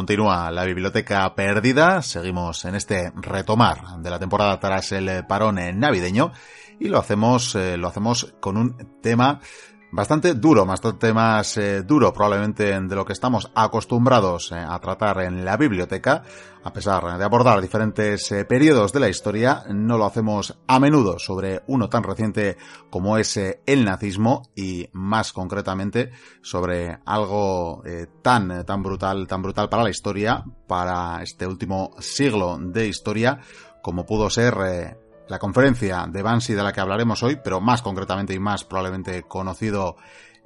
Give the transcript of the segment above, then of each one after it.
Continúa la biblioteca perdida, seguimos en este retomar de la temporada tras el parón navideño y lo hacemos, eh, lo hacemos con un tema bastante duro, bastante más eh, duro probablemente de lo que estamos acostumbrados eh, a tratar en la biblioteca. A pesar de abordar diferentes eh, periodos de la historia, no lo hacemos a menudo sobre uno tan reciente como es el nazismo y más concretamente sobre algo tan, tan brutal, tan brutal para la historia, para este último siglo de historia, como pudo ser la conferencia de Bansi de la que hablaremos hoy, pero más concretamente y más probablemente conocido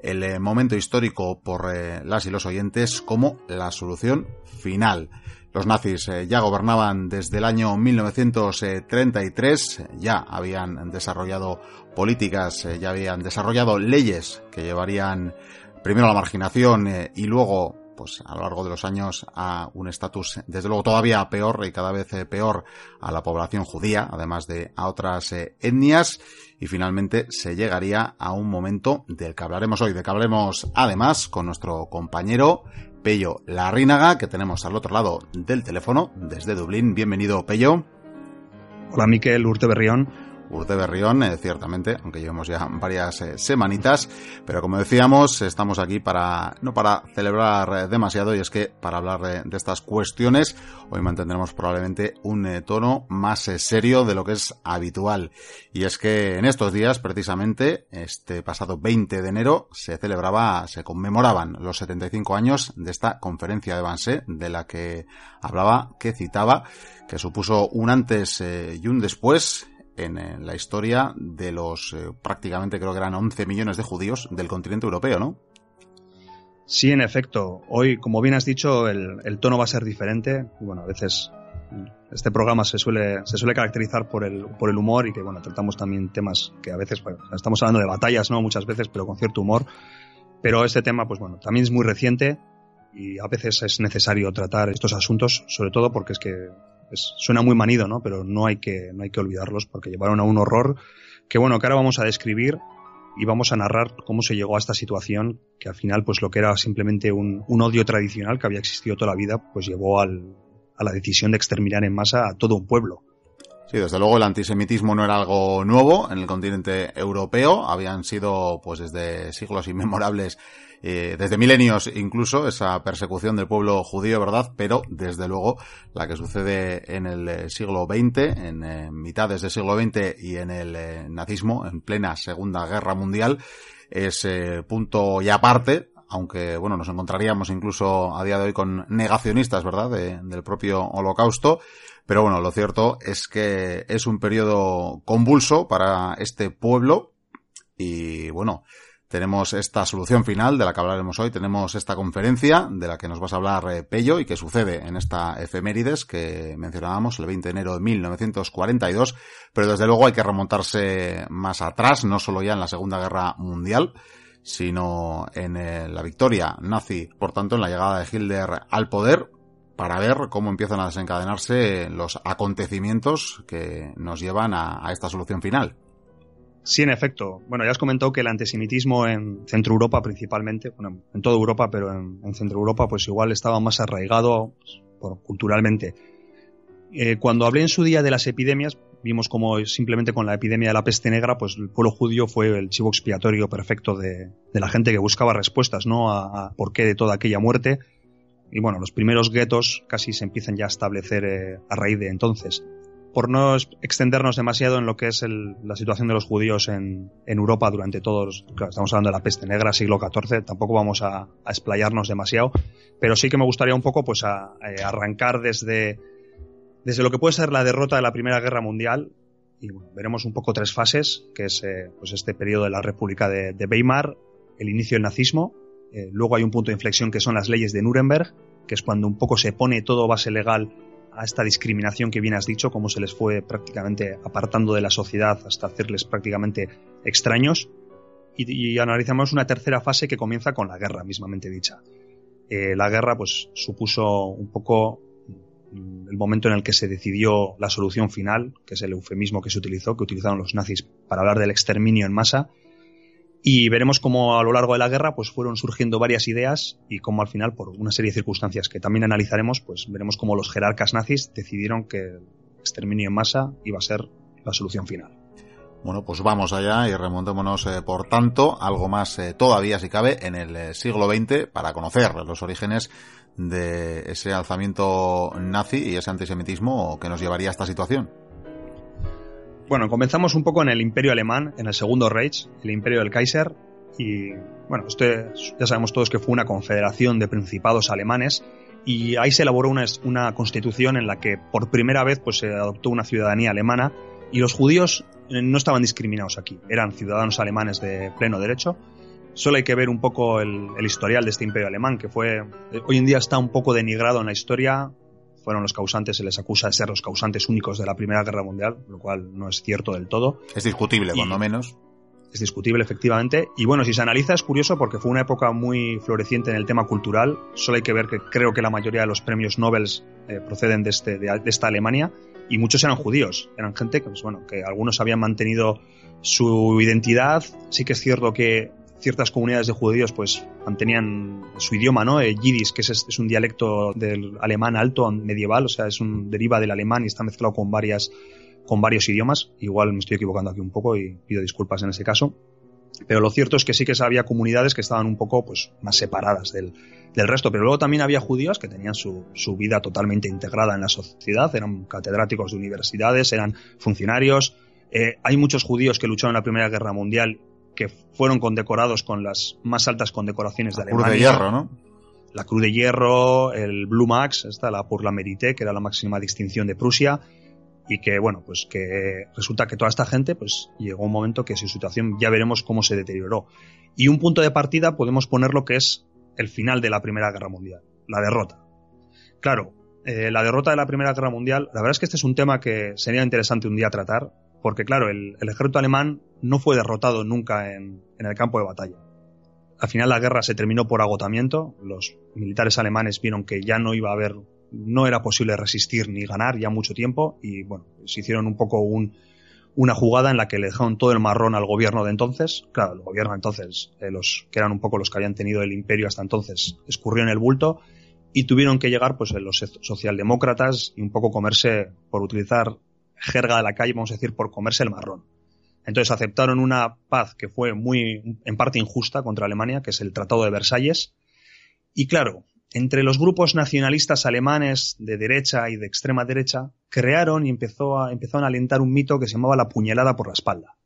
el eh, momento histórico por eh, las y los oyentes como la solución final. Los nazis eh, ya gobernaban desde el año 1933, ya habían desarrollado políticas, ya habían desarrollado leyes que llevarían primero a la marginación y luego pues a lo largo de los años a un estatus desde luego todavía peor y cada vez eh, peor a la población judía, además de a otras eh, etnias y finalmente se llegaría a un momento del que hablaremos hoy, de que hablaremos además con nuestro compañero Pello Larrínaga, que tenemos al otro lado del teléfono desde Dublín. Bienvenido, Pello. Hola, Miquel Urte Berrión. Urte Berrión, eh, ciertamente, aunque llevemos ya varias eh, semanitas, pero como decíamos, estamos aquí para, no para celebrar eh, demasiado, y es que para hablar de, estas cuestiones, hoy mantendremos probablemente un tono más serio de lo que es habitual. Y es que en estos días, precisamente, este pasado 20 de enero, se celebraba, se conmemoraban los 75 años de esta conferencia de Banse, de la que hablaba, que citaba, que supuso un antes y un después en, la historia de los eh, prácticamente creo que eran 11 millones de judíos del continente europeo, ¿no? Sí, en efecto. Hoy, como bien has dicho, el, tono va a ser diferente. bueno, a veces este programa se suele, se suele caracterizar por el, por el humor y que, bueno, tratamos también temas que a veces, estamos hablando de batallas, ¿no? Muchas veces, pero con cierto humor. Pero este tema, pues bueno, también es muy reciente y a veces es necesario tratar estos asuntos, sobre todo porque es que suena muy manido, ¿no? Pero no hay que, no hay que olvidarlos porque llevaron a un horror que, bueno, que ahora vamos a describir y vamos a narrar cómo se llegó a esta situación que al final, pues lo que era simplemente un, un odio tradicional que había existido toda la vida, pues llevó al, a la decisión de exterminar en masa a todo un pueblo. Sí, desde luego el antisemitismo no era algo nuevo en el continente europeo. Habían sido, pues desde siglos inmemorables, eh, desde milenios incluso, esa persecución del pueblo judío, ¿verdad? Pero, desde luego, la que sucede en el eh, siglo XX, en eh, mitades del siglo XX y en el nazismo, en plena Segunda Guerra Mundial, es punto y aparte, aunque bueno, nos encontraríamos incluso a día de hoy con negacionistas, ¿verdad?, del propio holocausto, pero bueno, lo cierto es que es un periodo convulso para este pueblo y bueno, tenemos esta solución final de la que hablaremos hoy, tenemos esta conferencia de la que nos vas a hablar eh, Pello y que sucede en esta efemérides que mencionábamos el 20 de enero de 1942, pero desde luego hay que remontarse más atrás, no solo ya en la Segunda Guerra Mundial, sino en eh, la victoria nazi, por tanto en la llegada de Hitler al poder, para ver cómo empiezan a desencadenarse los acontecimientos que nos llevan a, esta solución final. Sí, en efecto. Bueno, ya has comentado que el antisemitismo en Centro Europa principalmente, bueno, en toda Europa, pero en, Centro Europa pues igual estaba más arraigado pues, culturalmente. Eh, cuando hablé en su día de las epidemias, vimos como simplemente con la epidemia de la peste negra, pues el pueblo judío fue el chivo expiatorio perfecto de, la gente que buscaba respuestas, ¿no? A, a, por qué de toda aquella muerte y bueno, los primeros guetos casi se empiezan ya a establecer eh, a raíz de entonces. Por no extendernos demasiado en lo que es la situación de los judíos en, Europa durante todos, estamos hablando de la peste negra, siglo XIV, tampoco vamos a, explayarnos demasiado, pero sí que me gustaría un poco pues a, arrancar desde, desde lo que puede ser la derrota de la Primera Guerra Mundial y veremos un poco tres fases, que es eh, pues este periodo de la República de, de Weimar, el inicio del nazismo, eh, luego hay un punto de inflexión que son las leyes de Nuremberg, que es cuando un poco se pone todo base legal a esta discriminación que bien has dicho, cómo se les fue prácticamente apartando de la sociedad hasta hacerles prácticamente extraños. Y, analizamos una tercera fase que comienza con la guerra, mismamente dicha. Eh, la guerra, pues, supuso un poco mm, el momento en el que se decidió la solución final, que es el eufemismo que se utilizó, que utilizaron los nazis para hablar del exterminio en masa, Y veremos cómo a lo largo de la guerra pues fueron surgiendo varias ideas y cómo al final, por una serie de circunstancias que también analizaremos, pues veremos cómo los jerarcas nazis decidieron que el exterminio en masa iba a ser la solución final. Bueno, pues vamos allá y remontémonos, eh, por tanto, algo más eh, todavía, si cabe, en el eh, siglo XX para conocer los orígenes de ese alzamiento nazi y ese antisemitismo que nos llevaría a esta situación. Bueno, comenzamos un poco en el Imperio Alemán, en el Segundo Reich, el Imperio del Kaiser, y bueno, este, ya sabemos todos que fue una confederación de principados alemanes, y ahí se elaboró una, una constitución en la que por primera vez pues, se adoptó una ciudadanía alemana, y los judíos eh, no estaban discriminados aquí, eran ciudadanos alemanes de pleno derecho. Solo hay que ver un poco el, el historial de este imperio alemán, que fue, eh, hoy en día está un poco denigrado en la historia, fueron los causantes, se les acusa de ser los causantes únicos de la Primera Guerra Mundial, lo cual no es cierto del todo. Es discutible, y cuando menos. Es discutible, efectivamente. Y bueno, si se analiza es curioso porque fue una época muy floreciente en el tema cultural. Solo hay que ver que creo que la mayoría de los premios Nobel eh, proceden de, este, de, de, esta Alemania y muchos eran judíos. Eran gente que, pues, bueno, que algunos habían mantenido su identidad. Sí que es cierto que ciertas comunidades de judíos pues mantenían su idioma, ¿no? El yiddish, que es, es, un dialecto del alemán alto medieval, o sea, es un deriva del alemán y está mezclado con varias con varios idiomas. Igual me estoy equivocando aquí un poco y pido disculpas en ese caso. Pero lo cierto es que sí que había comunidades que estaban un poco pues, más separadas del, del resto. Pero luego también había judíos que tenían su, su, vida totalmente integrada en la sociedad, eran catedráticos de universidades, eran funcionarios. Eh, hay muchos judíos que lucharon en la Primera Guerra Mundial que fueron condecorados con las más altas condecoraciones la de Alemania. Cruz de Hierro, ¿no? La Cruz de Hierro, el Blue Max, esta, la por la que era la máxima distinción de Prusia, y que, bueno, pues que resulta que toda esta gente, pues llegó un momento que su situación ya veremos cómo se deterioró. Y un punto de partida podemos poner lo que es el final de la Primera Guerra Mundial, la derrota. Claro, eh, la derrota de la Primera Guerra Mundial, la verdad es que este es un tema que sería interesante un día tratar, porque claro, el, ejército alemán no fue derrotado nunca en, el campo de batalla. Al final la guerra se terminó por agotamiento, los militares alemanes vieron que ya no iba a haber, no era posible resistir ni ganar ya mucho tiempo y bueno, se hicieron un poco un, una jugada en la que le dejaron todo el marrón al gobierno de entonces, claro, el gobierno entonces, eh, los que eran un poco los que habían tenido el imperio hasta entonces, escurrió en el bulto y tuvieron que llegar pues los socialdemócratas y un poco comerse, por utilizar jerga de la calle, vamos a decir, por comerse el marrón. Entonces aceptaron una paz que fue muy, en parte injusta contra Alemania, que es el Tratado de Versalles. Y claro, entre los grupos nacionalistas alemanes de derecha y de extrema derecha, crearon y empezó empezaron a alentar un mito que se llamaba la puñalada por la espalda,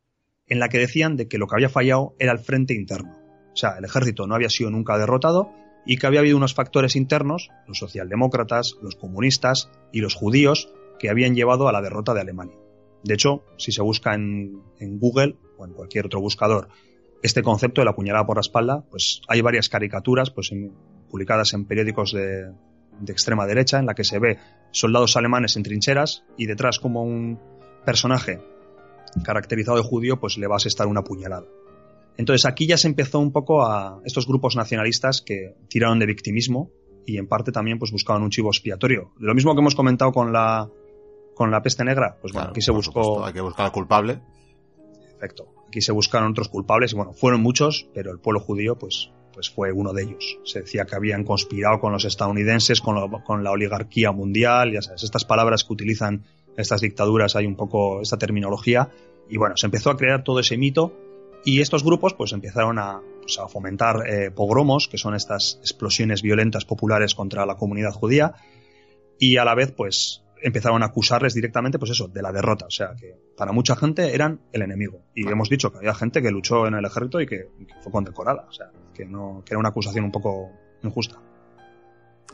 en la que decían de que lo que había fallado era el frente interno. O sea, el ejército no había sido nunca derrotado y que había habido unos factores internos, los socialdemócratas, los comunistas y los judíos, que habían llevado a la derrota de Alemania. De hecho, si se busca en, Google o en cualquier otro buscador este concepto de la puñalada por la espalda, pues hay varias caricaturas pues, publicadas en periódicos de, de, extrema derecha en la que se ve soldados alemanes en trincheras y detrás como un personaje caracterizado de judío pues le va a asestar una puñalada. Entonces aquí ya se empezó un poco a estos grupos nacionalistas que tiraron de victimismo y en parte también pues buscaban un chivo expiatorio. Lo mismo que hemos comentado con la con la peste negra, pues bueno, claro, aquí se buscó. Supuesto, hay que buscar al culpable. Perfecto. Aquí se buscaron otros culpables y bueno, fueron muchos, pero el pueblo judío, pues, pues fue uno de ellos. Se decía que habían conspirado con los estadounidenses, con, lo, con la oligarquía mundial, ya sabes, estas palabras que utilizan estas dictaduras, hay un poco esta terminología. Y bueno, se empezó a crear todo ese mito y estos grupos pues empezaron a, pues, a fomentar eh, pogromos, que son estas explosiones violentas populares contra la comunidad judía, y a la vez pues empezaron a acusarles directamente, pues eso, de la derrota. O sea, que para mucha gente eran el enemigo. Y ah. hemos dicho que había gente que luchó en el ejército y que, y que fue condecorada. O sea, que, no, que era una acusación un poco injusta.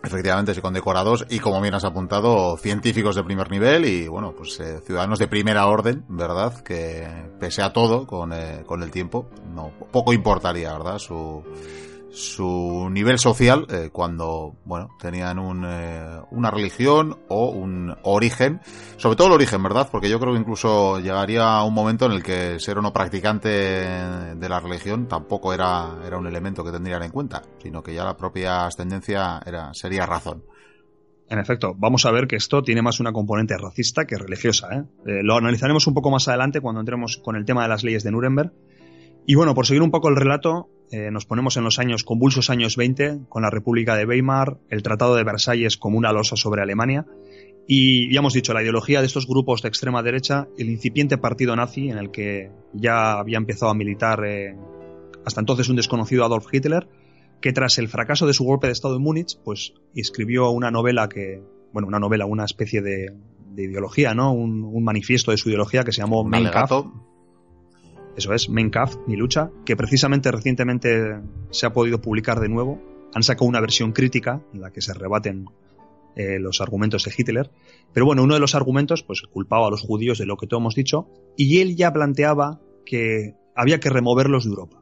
Efectivamente, sí, condecorados y, como bien has apuntado, científicos de primer nivel y, bueno, pues eh, ciudadanos de primera orden, ¿verdad? Que, pese a todo, con, eh, con el tiempo, no poco importaría, ¿verdad? Su, su nivel social eh, cuando bueno tenían un, eh, una religión o un origen sobre todo el origen verdad porque yo creo que incluso llegaría un momento en el que ser o no practicante de la religión tampoco era era un elemento que tendrían en cuenta sino que ya la propia ascendencia era sería razón en efecto, vamos a ver que esto tiene más una componente racista que religiosa. ¿eh? Eh, lo analizaremos un poco más adelante cuando entremos con el tema de las leyes de Nuremberg, Y bueno, por seguir un poco el relato, eh, nos ponemos en los años convulsos años 20, con la República de Weimar, el Tratado de Versalles como una losa sobre Alemania, y ya hemos dicho, la ideología de estos grupos de extrema derecha, el incipiente partido nazi en el que ya había empezado a militar eh, hasta entonces un desconocido Adolf Hitler, que tras el fracaso de su golpe de Estado en Múnich, pues escribió una novela que, bueno, una novela, una especie de, ideología, ¿no? Un, manifiesto de su ideología que se llamó Mein Kampf. Eso es, Kampf, mi lucha, que precisamente recientemente se ha podido publicar de nuevo. Han sacado una versión crítica en la que se rebaten eh, los argumentos de Hitler. Pero bueno, uno de los argumentos, pues culpaba a los judíos de lo que todos hemos dicho, y él ya planteaba que había que removerlos de Europa.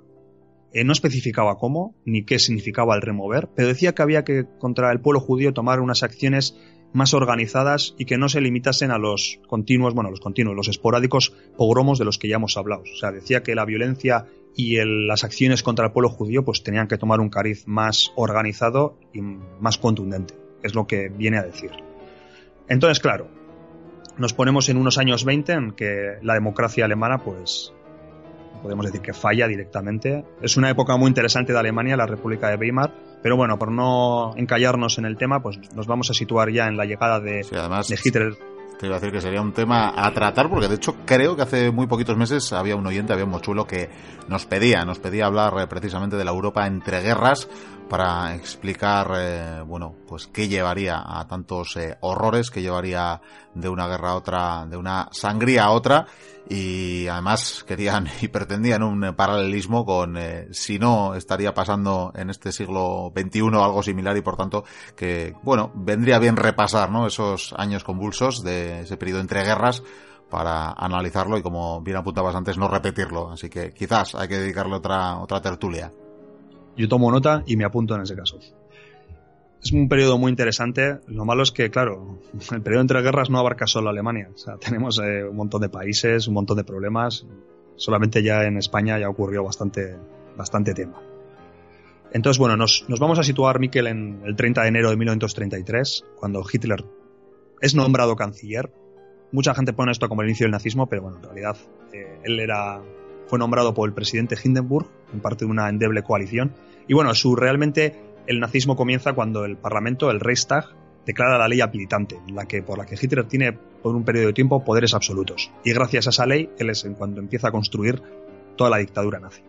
Eh, no especificaba cómo, ni qué significaba el remover, pero decía que había que contra el pueblo judío tomar unas acciones más organizadas y que no se limitasen a los continuos, bueno, los continuos, los esporádicos pogromos de los que ya hemos hablado. O sea, decía que la violencia y las acciones contra el pueblo judío pues tenían que tomar un cariz más organizado y más contundente. Es lo que viene a decir. Entonces, claro, nos ponemos en unos años 20 en que la democracia alemana pues podemos decir que falla directamente. Es una época muy interesante de Alemania, la República de Weimar, pero bueno, por no encallarnos en el tema, pues nos vamos a situar ya en la llegada de, de Hitler. Te iba a decir que sería un tema a tratar, porque de hecho creo que hace muy poquitos meses había un oyente, había un mochulo que nos pedía, nos pedía hablar eh, precisamente de la Europa entre guerras para explicar, eh, bueno, pues qué llevaría a tantos eh, horrores, qué llevaría de una guerra a otra, de una sangría a otra, y además querían y pretendían un paralelismo con eh, si no estaría pasando en este siglo XXI algo similar y por tanto que, bueno, vendría bien repasar, ¿no? Esos años convulsos de ese periodo entre guerras para analizarlo y como bien apuntabas antes no repetirlo, así que quizás hay que dedicarle otra otra tertulia. Yo tomo nota y me apunto en ese caso. Es un periodo muy interesante. Lo malo es que, claro, el periodo entre guerras no abarca solo Alemania. Tenemos eh, un montón de países, un montón de problemas. Solamente ya en España ya ocurrió bastante, bastante tema. Entonces, bueno, nos, vamos a situar, Miquel, en el 30 de enero de 1933, cuando Hitler es nombrado canciller. Mucha gente pone esto como el inicio del nazismo, pero bueno, en realidad eh, él era fue nombrado por el presidente Hindenburg, en parte de una endeble coalición. Y bueno, su realmente el nazismo comienza cuando el Parlamento, el Reichstag, declara la ley habilitante, la que, por la que Hitler tiene por un periodo de tiempo poderes absolutos. Y gracias a esa ley, él es en cuando empieza a construir toda la dictadura nazi.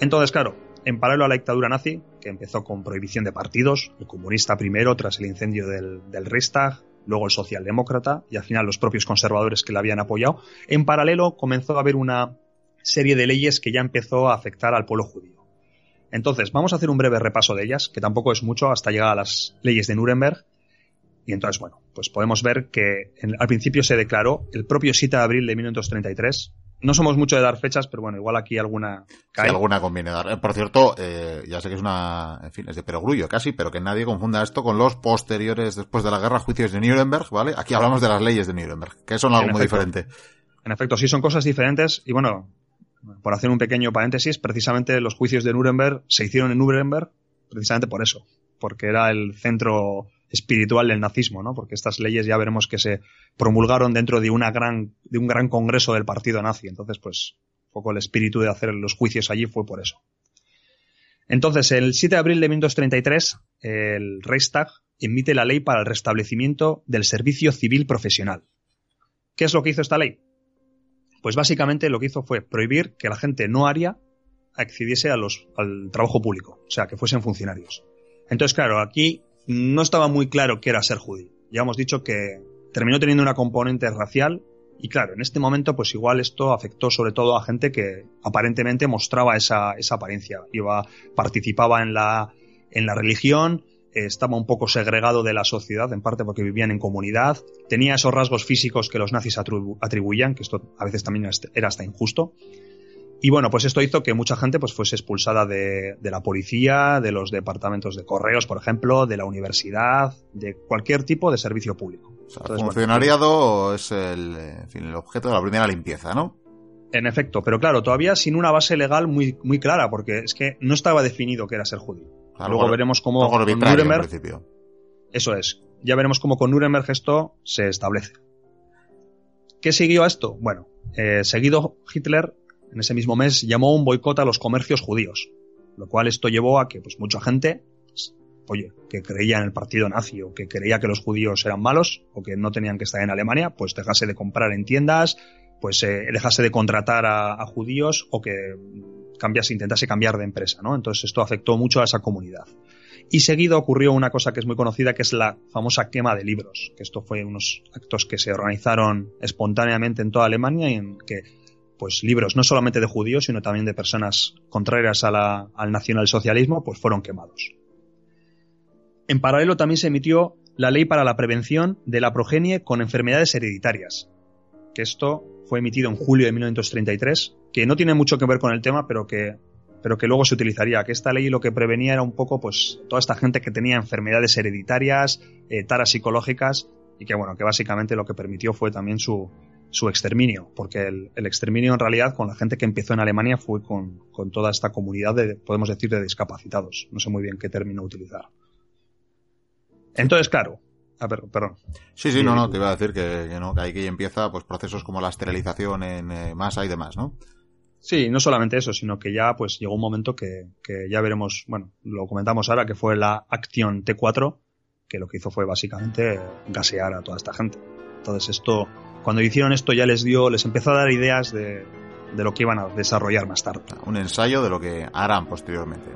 Entonces, claro, en paralelo a la dictadura nazi, que empezó con prohibición de partidos, el comunista primero tras el incendio del, del Reichstag, luego el socialdemócrata y al final los propios conservadores que le habían apoyado, en paralelo comenzó a haber una serie de leyes que ya empezó a afectar al pueblo judío. Entonces, vamos a hacer un breve repaso de ellas, que tampoco es mucho hasta llegar a las leyes de Nuremberg. Y entonces, bueno, pues podemos ver que al principio se declaró el propio 7 de abril de 1933. No somos mucho de dar fechas, pero bueno, igual aquí alguna cae. alguna conviene dar. Eh, por cierto, eh, ya sé que es una, en fin, es de perogrullo casi, pero que nadie confunda esto con los posteriores, después de la guerra, juicios de Nuremberg, ¿vale? Aquí hablamos de las leyes de Nuremberg, que son algo muy diferente. En efecto, sí son cosas diferentes y bueno, por hacer un pequeño paréntesis, precisamente los juicios de Nuremberg se hicieron en Nuremberg precisamente por eso, porque era el centro espiritual del nazismo, ¿no? Porque estas leyes ya veremos que se promulgaron dentro de una gran de un gran congreso del partido nazi, entonces pues un poco el espíritu de hacer los juicios allí fue por eso. Entonces, el 7 de abril de 1933, el Reichstag emite la ley para el restablecimiento del servicio civil profesional. ¿Qué es lo que hizo esta ley? Pues básicamente lo que hizo fue prohibir que la gente no aria accediese a los, al trabajo público, o sea, que fuesen funcionarios. Entonces, claro, aquí no estaba muy claro qué era ser judío. Ya hemos dicho que terminó teniendo una componente racial y claro, en este momento pues igual esto afectó sobre todo a gente que aparentemente mostraba esa, esa apariencia, iba, participaba en la, en la religión, estaba un poco segregado de la sociedad, en parte porque vivían en comunidad, tenía esos rasgos físicos que los nazis atribuían, que esto a veces también era hasta injusto. Y bueno, pues esto hizo que mucha gente pues fuese expulsada de, la policía, de los departamentos de correos, por ejemplo, de la universidad, de cualquier tipo de servicio público. el funcionariado es el, el objeto de la primera limpieza, ¿no? En efecto, pero claro, todavía sin una base legal muy, muy clara, porque es que no estaba definido qué era ser judío. Luego veremos cómo con Nuremberg. Eso es. Ya veremos cómo con Nuremberg esto se establece. ¿Qué siguió a esto? Bueno, eh, seguido Hitler en ese mismo mes, llamó un boicot a los comercios judíos, lo cual esto llevó a que pues, mucha gente, pues, oye, que creía en el partido nazi o que creía que los judíos eran malos o que no tenían que estar en Alemania, pues dejase de comprar en tiendas, pues eh, dejase de contratar a, judíos o que intentase cambiar de empresa, ¿no? Entonces esto afectó mucho a esa comunidad. Y seguido ocurrió una cosa que es muy conocida, que es la famosa quema de libros, que esto fue unos actos que se organizaron espontáneamente en toda Alemania y en que pues libros no solamente de judíos, sino también de personas contrarias al nacionalsocialismo, pues fueron quemados. En paralelo también se emitió la ley para la prevención de la progenie con enfermedades hereditarias, que esto fue emitido en julio de 1933, que no tiene mucho que ver con el tema, pero que, pero que luego se utilizaría. Que esta ley lo que prevenía era un poco, pues, toda esta gente que tenía enfermedades hereditarias, eh, taras psicológicas, y que, bueno, que básicamente lo que permitió fue también su, su exterminio, porque el, exterminio en realidad con la gente que empezó en Alemania fue con, con, toda esta comunidad de, podemos decir, de discapacitados. No sé muy bien qué término utilizar. Entonces, claro, Ah, perdón. Sí, sí, no, no, te iba a decir que, no, que ahí empieza pues procesos como la esterilización en eh, masa y demás, ¿no? Sí, no solamente eso, sino que ya pues llegó un momento que, que, ya veremos, bueno, lo comentamos ahora, que fue la acción T4, que lo que hizo fue básicamente gasear a toda esta gente. Entonces esto, cuando hicieron esto ya les dio, les empezó a dar ideas de, de lo que iban a desarrollar más tarde. Un ensayo de lo que harán posteriormente.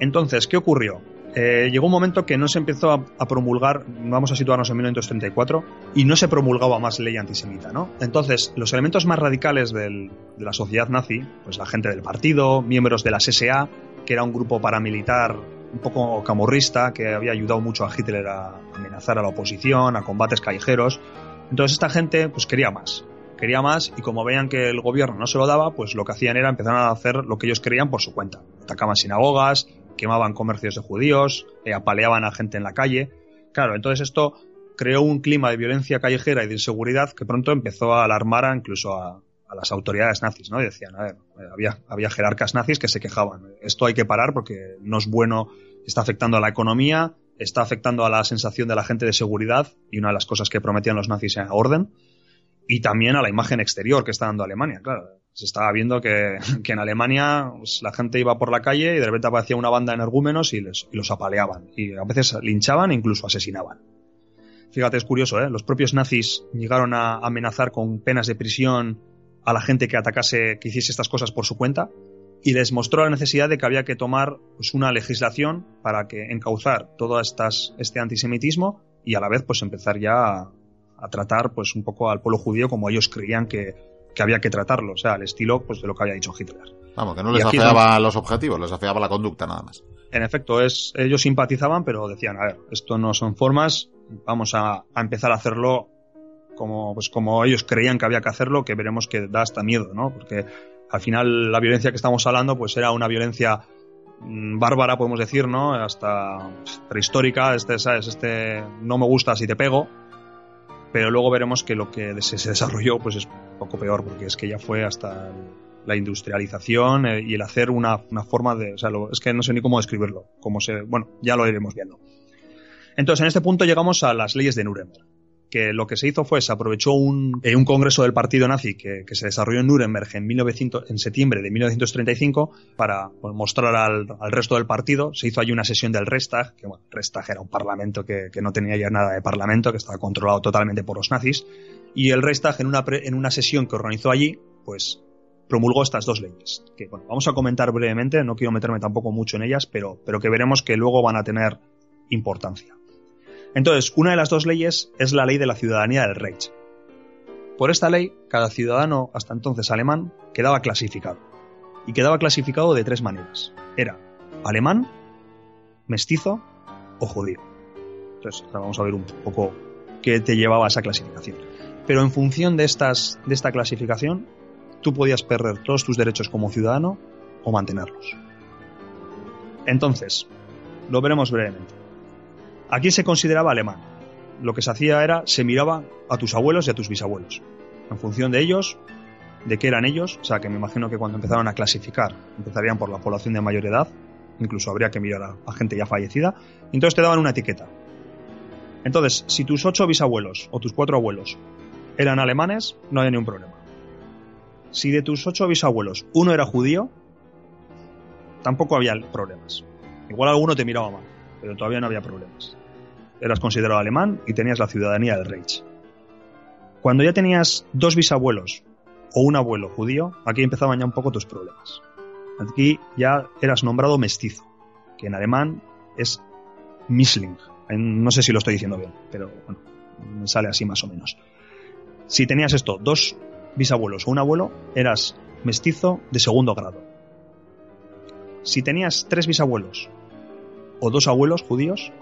Entonces, ¿qué ocurrió? Eh, llegó un momento que no se empezó a, promulgar, vamos a situarnos en 1934, y no se promulgaba más ley antisemita, ¿no? Entonces, los elementos más radicales de la sociedad nazi, pues la gente del partido, miembros de la SA, que era un grupo paramilitar un poco camorrista, que había ayudado mucho a Hitler a amenazar a la oposición, a combates callejeros. Entonces esta gente pues quería más, quería más y como veían que el gobierno no se lo daba, pues lo que hacían era empezar a hacer lo que ellos querían por su cuenta. Atacaban sinagogas, quemaban comercios de judíos, eh, apaleaban a gente en la calle. Claro, entonces esto creó un clima de violencia callejera y de inseguridad que pronto empezó a alarmar incluso a, las autoridades nazis, ¿no? decían, a ver, eh, había, había jerarcas nazis que se quejaban, esto hay que parar porque no es bueno, está afectando a la economía, está afectando a la sensación de la gente de seguridad y una de las cosas que prometían los nazis era orden y también a la imagen exterior que está dando Alemania, claro se estaba viendo que, en Alemania pues, la gente iba por la calle y de repente aparecía una banda de energúmenos y, les, los apaleaban. Y a veces linchaban e incluso asesinaban. Fíjate, es curioso, ¿eh? Los propios nazis llegaron a amenazar con penas de prisión a la gente que atacase, que hiciese estas cosas por su cuenta, y les mostró la necesidad de que había que tomar pues, una legislación para que encauzar todo estas, este antisemitismo y a la vez pues empezar ya a, a tratar pues un poco al pueblo judío como ellos creían que, que había que tratarlo, o sea, al estilo pues, de lo que había dicho Hitler. Vamos, que no les afeaba los objetivos, les afeaba la conducta nada más. En efecto, es, ellos simpatizaban, pero decían, a ver, esto no son formas, vamos a, empezar a hacerlo como, pues, como ellos creían que había que hacerlo, que veremos que da hasta miedo, ¿no? Porque al final la violencia que estamos hablando, pues era una violencia mm, bárbara, podemos decir, ¿no? Hasta prehistórica, este, ¿sabes? Este no me gusta si te pego, pero luego veremos que lo que se, desarrolló pues es un poco peor, porque es que ya fue hasta la industrialización eh, y el hacer una, forma de... O sea, es que no sé ni cómo describirlo. Cómo se, bueno, ya lo iremos viendo. Entonces, en este punto llegamos a las leyes de Nuremberg que lo que se hizo fue, se aprovechó un, eh, un congreso del partido nazi que, se desarrolló en Nuremberg en, 1900, en septiembre de 1935 para pues, mostrar al, resto del partido. Se hizo allí una sesión del Reichstag, que bueno, Reichstag era un parlamento que, no tenía ya nada de parlamento, que estaba controlado totalmente por los nazis. Y el Reichstag, en una, en una sesión que organizó allí, pues promulgó estas dos leyes, que bueno, vamos a comentar brevemente, no quiero meterme tampoco mucho en ellas, pero, pero que veremos que luego van a tener importancia. Entonces, una de las dos leyes es la ley de la ciudadanía del Reich. Por esta ley, cada ciudadano, hasta entonces alemán, quedaba clasificado. Y quedaba clasificado de tres maneras. Era alemán, mestizo o judío. Entonces, ahora vamos a ver un poco qué te llevaba a esa clasificación. Pero en función de, de esta clasificación, tú podías perder todos tus derechos como ciudadano o mantenerlos. Entonces, lo veremos brevemente. Aquí se consideraba alemán. Lo que se hacía era, se miraba a tus abuelos y a tus bisabuelos. En función de ellos, de qué eran ellos, o sea que me imagino que cuando empezaron a clasificar, empezarían por la población de mayor edad, incluso habría que mirar a, gente ya fallecida, entonces te daban una etiqueta. Entonces, si tus ocho bisabuelos o tus cuatro abuelos eran alemanes, no había ningún problema. si de tus ocho bisabuelos uno era judío, tampoco había problemas. Igual alguno te miraba mal, pero todavía no había problemas. Eras considerado alemán y tenías la ciudadanía del Reich. Cuando ya tenías dos bisabuelos o un abuelo judío, aquí empezaban ya un poco tus problemas. Aquí ya eras nombrado mestizo, que en alemán es Misling. No sé si lo estoy diciendo bien, pero bueno, me sale así más o menos. Si tenías esto, dos bisabuelos o un abuelo, eras mestizo de segundo grado. Si tenías tres bisabuelos o dos abuelos judíos,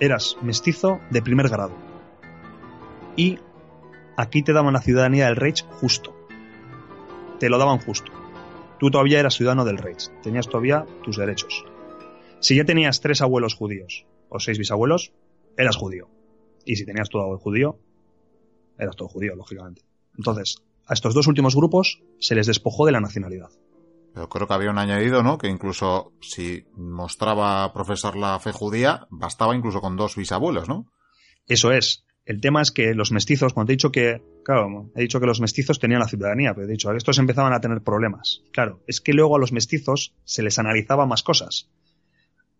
eras mestizo de primer grado. Y aquí te daban la ciudadanía del Reich justo. Te lo daban justo. Tú todavía eras ciudadano del Reich, tenías todavía tus derechos. Si ya tenías tres abuelos judíos o seis bisabuelos, eras judío. Y si tenías todo el judío, eras todo judío, lógicamente. Entonces, a estos dos últimos grupos se les despojó de la nacionalidad. Pero creo que había un añadido, ¿no? Que incluso si mostraba profesar la fe judía, bastaba incluso con dos bisabuelos, ¿no? Eso es. El tema es que los mestizos, cuando he dicho que, claro, he dicho que los mestizos tenían la ciudadanía, pero he dicho, estos empezaban a tener problemas. Claro, es que luego a los mestizos se les analizaba más cosas.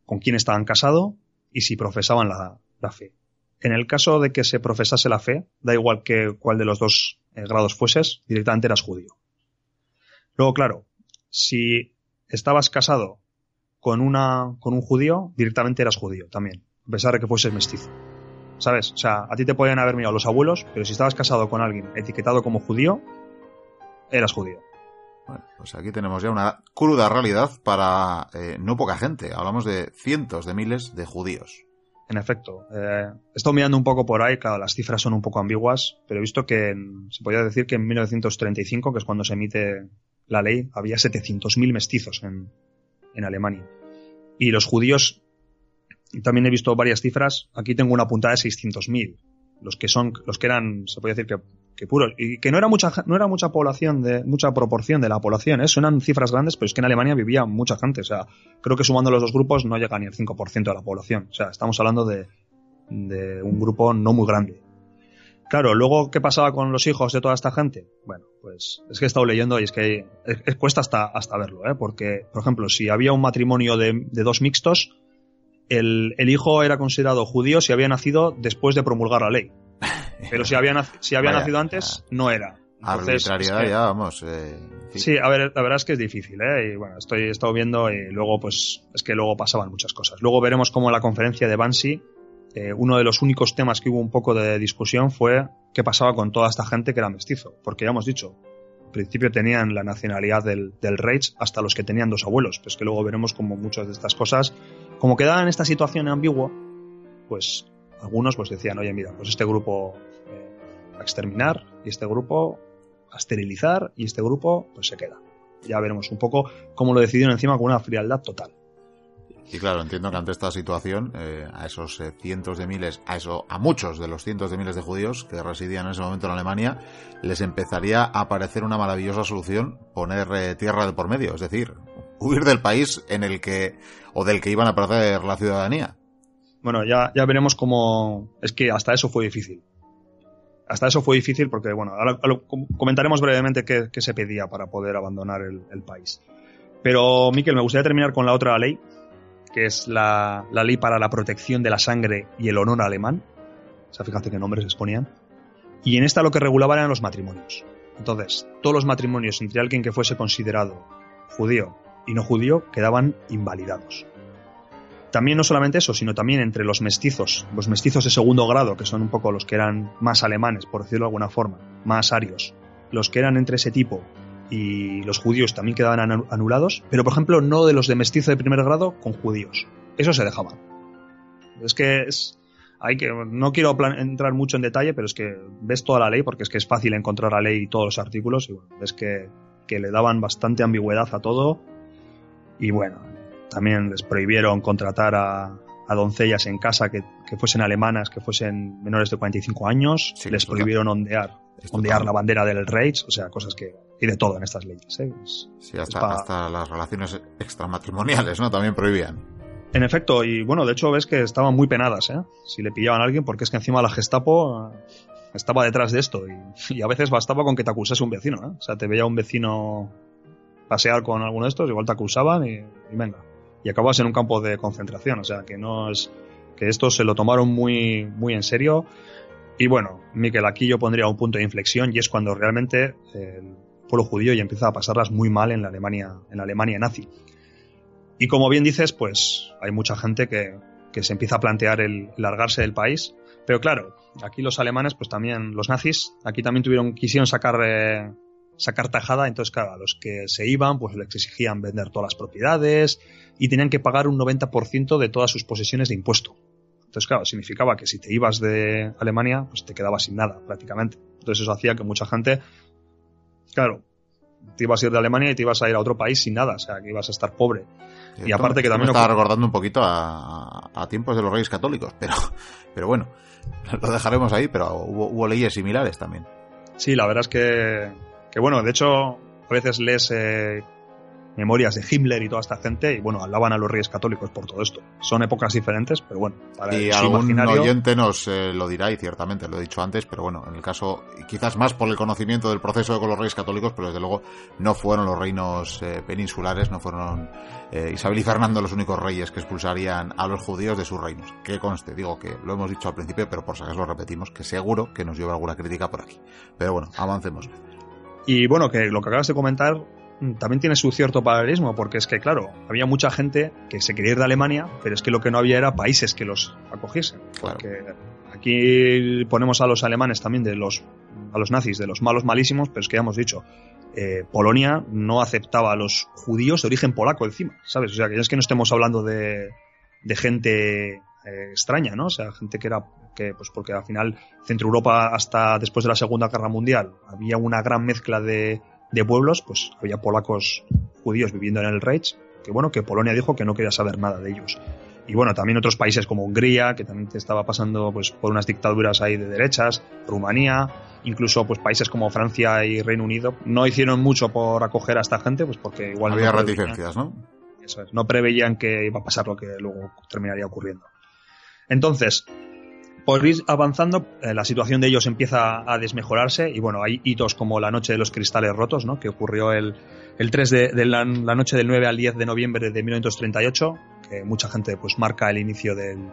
Con quién estaban casados y si profesaban la, la fe. En el caso de que se profesase la fe, da igual que cuál de los dos eh, grados fueses, directamente eras judío. Luego, claro, si estabas casado con, una, con un judío, directamente eras judío también, a pesar de que fueses mestizo. ¿Sabes? O sea, a ti te podían haber mirado los abuelos, pero si estabas casado con alguien etiquetado como judío, eras judío. Bueno, pues aquí tenemos ya una cruda realidad para eh, no poca gente. Hablamos de cientos de miles de judíos. En efecto, eh, he estado mirando un poco por ahí, claro, las cifras son un poco ambiguas, pero he visto que se podría decir que en 1935, que es cuando se emite la ley, había 700.000 mestizos en, en Alemania. Y los judíos, también he visto varias cifras, aquí tengo una puntada de 600.000, los que son, los que eran, se puede decir que que puros. Y que no era mucha, no era mucha población, de, mucha proporción de la población, ¿eh? Suenan cifras grandes, pero es que en Alemania vivía mucha gente. O sea, creo que sumando los dos grupos no llega ni el 5% de la población. O sea, estamos hablando de, de un grupo no muy grande. Claro, luego, ¿qué pasaba con los hijos de toda esta gente? Bueno, pues es que he estado leyendo y es que cuesta hasta, hasta verlo, ¿eh? Porque, por ejemplo, si había un matrimonio de, de dos mixtos, el, el, hijo era considerado judío si había nacido después de promulgar la ley. Pero si había, si había nacido antes, no era. arbitrariedad ya, vamos. Eh, sí. a ver, la verdad es que es difícil, ¿eh? Y bueno, estoy he estado viendo y luego, pues, es que luego pasaban muchas cosas. Luego veremos cómo en la conferencia de Bansi, eh, uno de los únicos temas que hubo un poco de discusión fue qué pasaba con toda esta gente que era mestizo. Porque ya hemos dicho, al principio tenían la nacionalidad del, del Reich hasta los que tenían dos abuelos. Pues que luego veremos como muchas de estas cosas, como quedaban en esta situación ambigua, pues algunos pues decían, oye, mira, pues este grupo eh, a exterminar y este grupo a esterilizar y este grupo pues se queda. Ya veremos un poco cómo lo decidieron encima con una frialdad total. Y claro, entiendo que ante esta situación, eh, a esos eh, cientos de miles, a eso, a muchos de los cientos de miles de judíos que residían en ese momento en Alemania, les empezaría a aparecer una maravillosa solución poner tierra de por medio, es decir, huir del país en el que, o del que iban a perder la ciudadanía. Bueno, ya, ya veremos cómo. Es que hasta eso fue difícil. Hasta eso fue difícil porque, bueno, ahora, comentaremos brevemente qué, se pedía para poder abandonar el, país. Pero, Miquel, me gustaría terminar con la otra ley, que es la, ley para la protección de la sangre y el honor alemán. O sea, fíjate qué nombres se ponían. Y en esta lo que regulaba eran los matrimonios. Entonces, todos los matrimonios entre alguien que fuese considerado judío y no judío quedaban invalidados. También no solamente eso, sino también entre los mestizos, los mestizos de segundo grado, que son un poco los que eran más alemanes, por decirlo de alguna forma, más arios, los que eran entre ese tipo y los judíos también quedaban anulados, pero por ejemplo no de los de mestizo de primer grado con judíos. Eso se dejaba. Es que es, hay que, no quiero entrar mucho en detalle, pero es que ves toda la ley, porque es que es fácil encontrar la ley y todos los artículos, y bueno, ves que, que le daban bastante ambigüedad a todo. Y bueno, también les prohibieron contratar a, doncellas en casa que, fuesen alemanas, que fuesen menores de 45 años. les prohibieron ondear, ondear la bandera del Reich, o sea, cosas que... Y de todo en estas leyes. ¿eh? sí, hasta, las relaciones extramatrimoniales, ¿no? También prohibían. En efecto, y bueno, de hecho ves que estaban muy penadas, ¿eh? Si le pillaban a alguien, porque es que encima la Gestapo estaba detrás de esto y, a veces bastaba con que te acusase un vecino, ¿eh? O sea, te veía un vecino pasear con alguno de estos, igual te acusaban y, y venga. Y acabas en un campo de concentración, o sea, que no es que esto se lo tomaron muy, muy en serio. Y bueno, Miquel, aquí yo pondría un punto de inflexión y es cuando realmente el pueblo judío ya empieza a pasarlas muy mal en la Alemania, en la Alemania nazi. Y como bien dices, pues hay mucha gente que, que se empieza a plantear el largarse del país. Pero claro, aquí los alemanes, pues también, los nazis, aquí también tuvieron, quisieron sacar, eh, sacar tajada, entonces claro, a los que se iban, pues les exigían vender todas las propiedades y tenían que pagar un 90% de todas sus posesiones de impuesto. Entonces, claro, significaba que si te ibas de Alemania, pues te quedabas sin nada, prácticamente. Entonces eso hacía que mucha gente, claro, te ibas a ir de Alemania y te ibas a ir a otro país sin nada, o sea, que ibas a estar pobre. y aparte que también... Me estaba recordando un poquito a, a, tiempos de los reyes católicos, pero, pero bueno, lo dejaremos ahí, pero hubo, hubo leyes similares también. Sí, la verdad es que, que bueno, de hecho, a veces lees eh, memorias de Himmler y toda esta gente, y bueno, alaban a los reyes católicos por todo esto. Son épocas diferentes, pero bueno, para y algún oyente nos eh, lo dirá, y ciertamente lo he dicho antes, pero bueno, en el caso, quizás más por el conocimiento del proceso con los reyes católicos, pero desde luego no fueron los reinos eh, peninsulares, no fueron eh, Isabel y Fernando los únicos reyes que expulsarían a los judíos de sus reinos. Que conste, digo que lo hemos dicho al principio, pero por si acaso lo repetimos, que seguro que nos lleva alguna crítica por aquí. Pero bueno, avancemos. Y bueno, que lo que acabas de comentar también tiene su cierto paralelismo, porque es que, claro, había mucha gente que se quería ir de Alemania, pero es que lo que no había era países que los acogiesen. Porque aquí ponemos a los alemanes también de los, a los nazis, de los malos malísimos, pero es que ya hemos dicho, eh, Polonia no aceptaba a los judíos de origen polaco encima, ¿sabes? O sea, que es que no estemos hablando de, de gente eh, extraña, ¿no? O sea, gente que era, que, pues porque al final Centro Europa hasta después de la Segunda Guerra Mundial había una gran mezcla de de pueblos, pues había polacos judíos viviendo en el Reich, que bueno, que Polonia dijo que no quería saber nada de ellos. Y bueno, también otros países como Hungría, que también estaba pasando pues por unas dictaduras ahí de derechas, Rumanía, incluso pues países como Francia y Reino Unido, no hicieron mucho por acoger a esta gente, pues porque igual había reticencias, ¿no? Eso es, no preveían que iba a pasar lo que luego terminaría ocurriendo. Entonces, por ir avanzando, eh, la situación de ellos empieza a desmejorarse y bueno, hay hitos como la noche de los cristales rotos, ¿no? que ocurrió el, el 3 de, la, noche del 9 al 10 de noviembre de 1938, que mucha gente pues marca el inicio del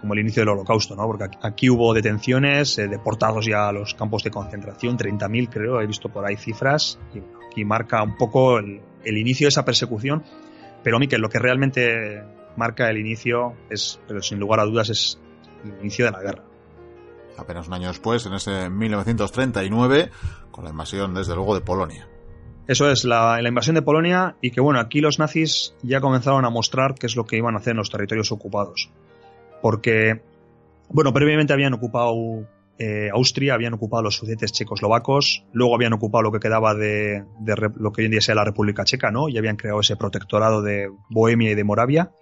como el inicio del holocausto, ¿no? porque aquí, hubo detenciones, eh, deportados ya a los campos de concentración, 30.000 creo, he visto por ahí cifras, y marca un poco el, el inicio de esa persecución, pero Miquel, lo que realmente marca el inicio es, pero sin lugar a dudas, es inicio de la guerra. Apenas un año después, en ese 1939, con la invasión, desde luego, de Polonia. Eso es, la, invasión de Polonia y que bueno, aquí los nazis ya comenzaron a mostrar qué es lo que iban a hacer en los territorios ocupados. Porque, bueno, previamente habían ocupado eh, Austria, habían ocupado los sudetes checoslovacos, luego habían ocupado lo que quedaba de, de, lo que hoy en día sea la República Checa, ¿no? Y habían creado ese protectorado de Bohemia y de Moravia.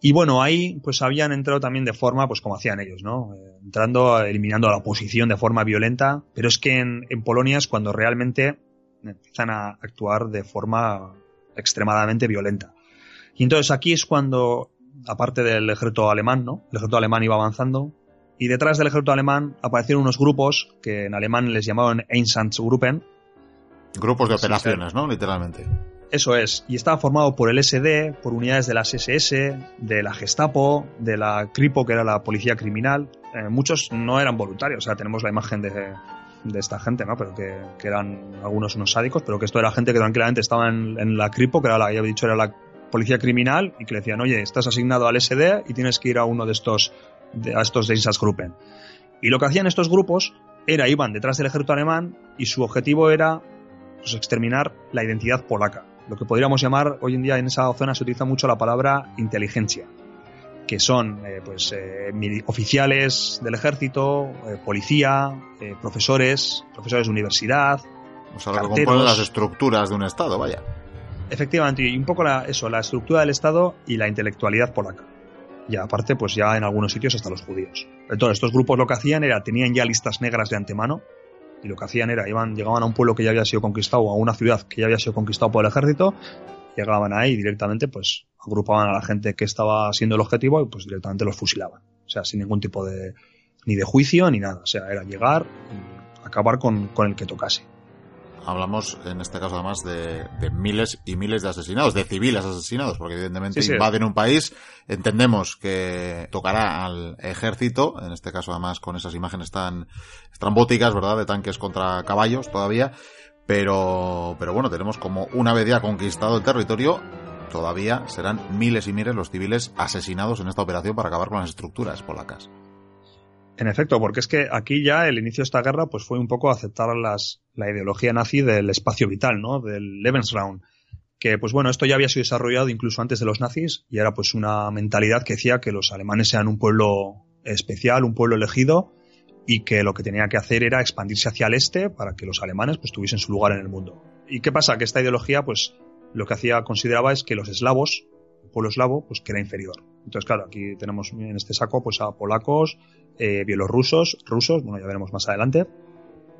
Y bueno, ahí pues habían entrado también de forma, pues como hacían ellos, ¿no? Eh, entrando, eliminando a la oposición de forma violenta, pero es que en, Polonia es cuando realmente empiezan a actuar de forma extremadamente violenta. Y entonces aquí es cuando, aparte del ejército alemán, ¿no? El ejército alemán iba avanzando, y detrás del ejército alemán aparecieron unos grupos que en alemán les llamaban Einsatzgruppen. Grupos de operaciones, ¿no? Literalmente. Eso es, y estaba formado por el SD, por unidades de las SS, de la Gestapo, de la Kripo, que era la policía criminal. Eh, muchos no eran voluntarios, o sea, tenemos la imagen de, de esta gente, ¿no? Pero que, que, eran algunos unos sádicos, pero que esto era gente que tranquilamente estaba en, la Kripo, que era la, ya he dicho, era la policía criminal, y que le decían, oye, estás asignado al SD y tienes que ir a uno de estos, de, a estos de Gruppen. Y lo que hacían estos grupos era, iban detrás del ejército alemán y su objetivo era pues, exterminar la identidad polaca lo que podríamos llamar, hoy en día en esa zona se utiliza mucho la palabra inteligencia, que son eh, pues, eh, oficiales del ejército, eh, policía, profesores, profesores de universidad. O sea, lo que componen las estructuras de un Estado, vaya. Efectivamente, y un poco la, eso, la estructura del Estado y la intelectualidad polaca. Y aparte, pues ya en algunos sitios hasta los judíos. Entonces, estos grupos lo que hacían era, tenían ya listas negras de antemano, y lo que hacían era, iban, llegaban a un pueblo que ya había sido conquistado, a una ciudad que ya había sido conquistado por el ejército, llegaban ahí directamente, pues agrupaban a la gente que estaba siendo el objetivo y pues directamente los fusilaban. O sea, sin ningún tipo de ni de juicio ni nada. O sea, era llegar acabar con, con el que tocase hablamos en este caso además de, miles y miles de asesinados, de civiles asesinados, porque evidentemente invaden un país, entendemos que tocará al ejército, en este caso además con esas imágenes tan estrambóticas, ¿verdad?, de tanques contra caballos todavía, pero, pero bueno, tenemos como una vez ya conquistado el territorio, todavía serán miles y miles los civiles asesinados en esta operación para acabar con las estructuras polacas. En efecto, porque es que aquí ya el inicio de esta guerra pues fue un poco aceptar las, la ideología nazi del espacio vital, ¿no? Del Lebensraum. Que pues bueno, esto ya había sido desarrollado incluso antes de los nazis y era pues una mentalidad que decía que los alemanes eran un pueblo especial, un pueblo elegido y que lo que tenía que hacer era expandirse hacia el este para que los alemanes pues tuviesen su lugar en el mundo. ¿Y qué pasa? Que esta ideología pues lo que hacía consideraba es que los eslavos, el pueblo eslavo, pues que era inferior. Entonces claro, aquí tenemos en este saco pues a polacos, eh, bielorrusos, rusos, bueno, ya veremos más adelante.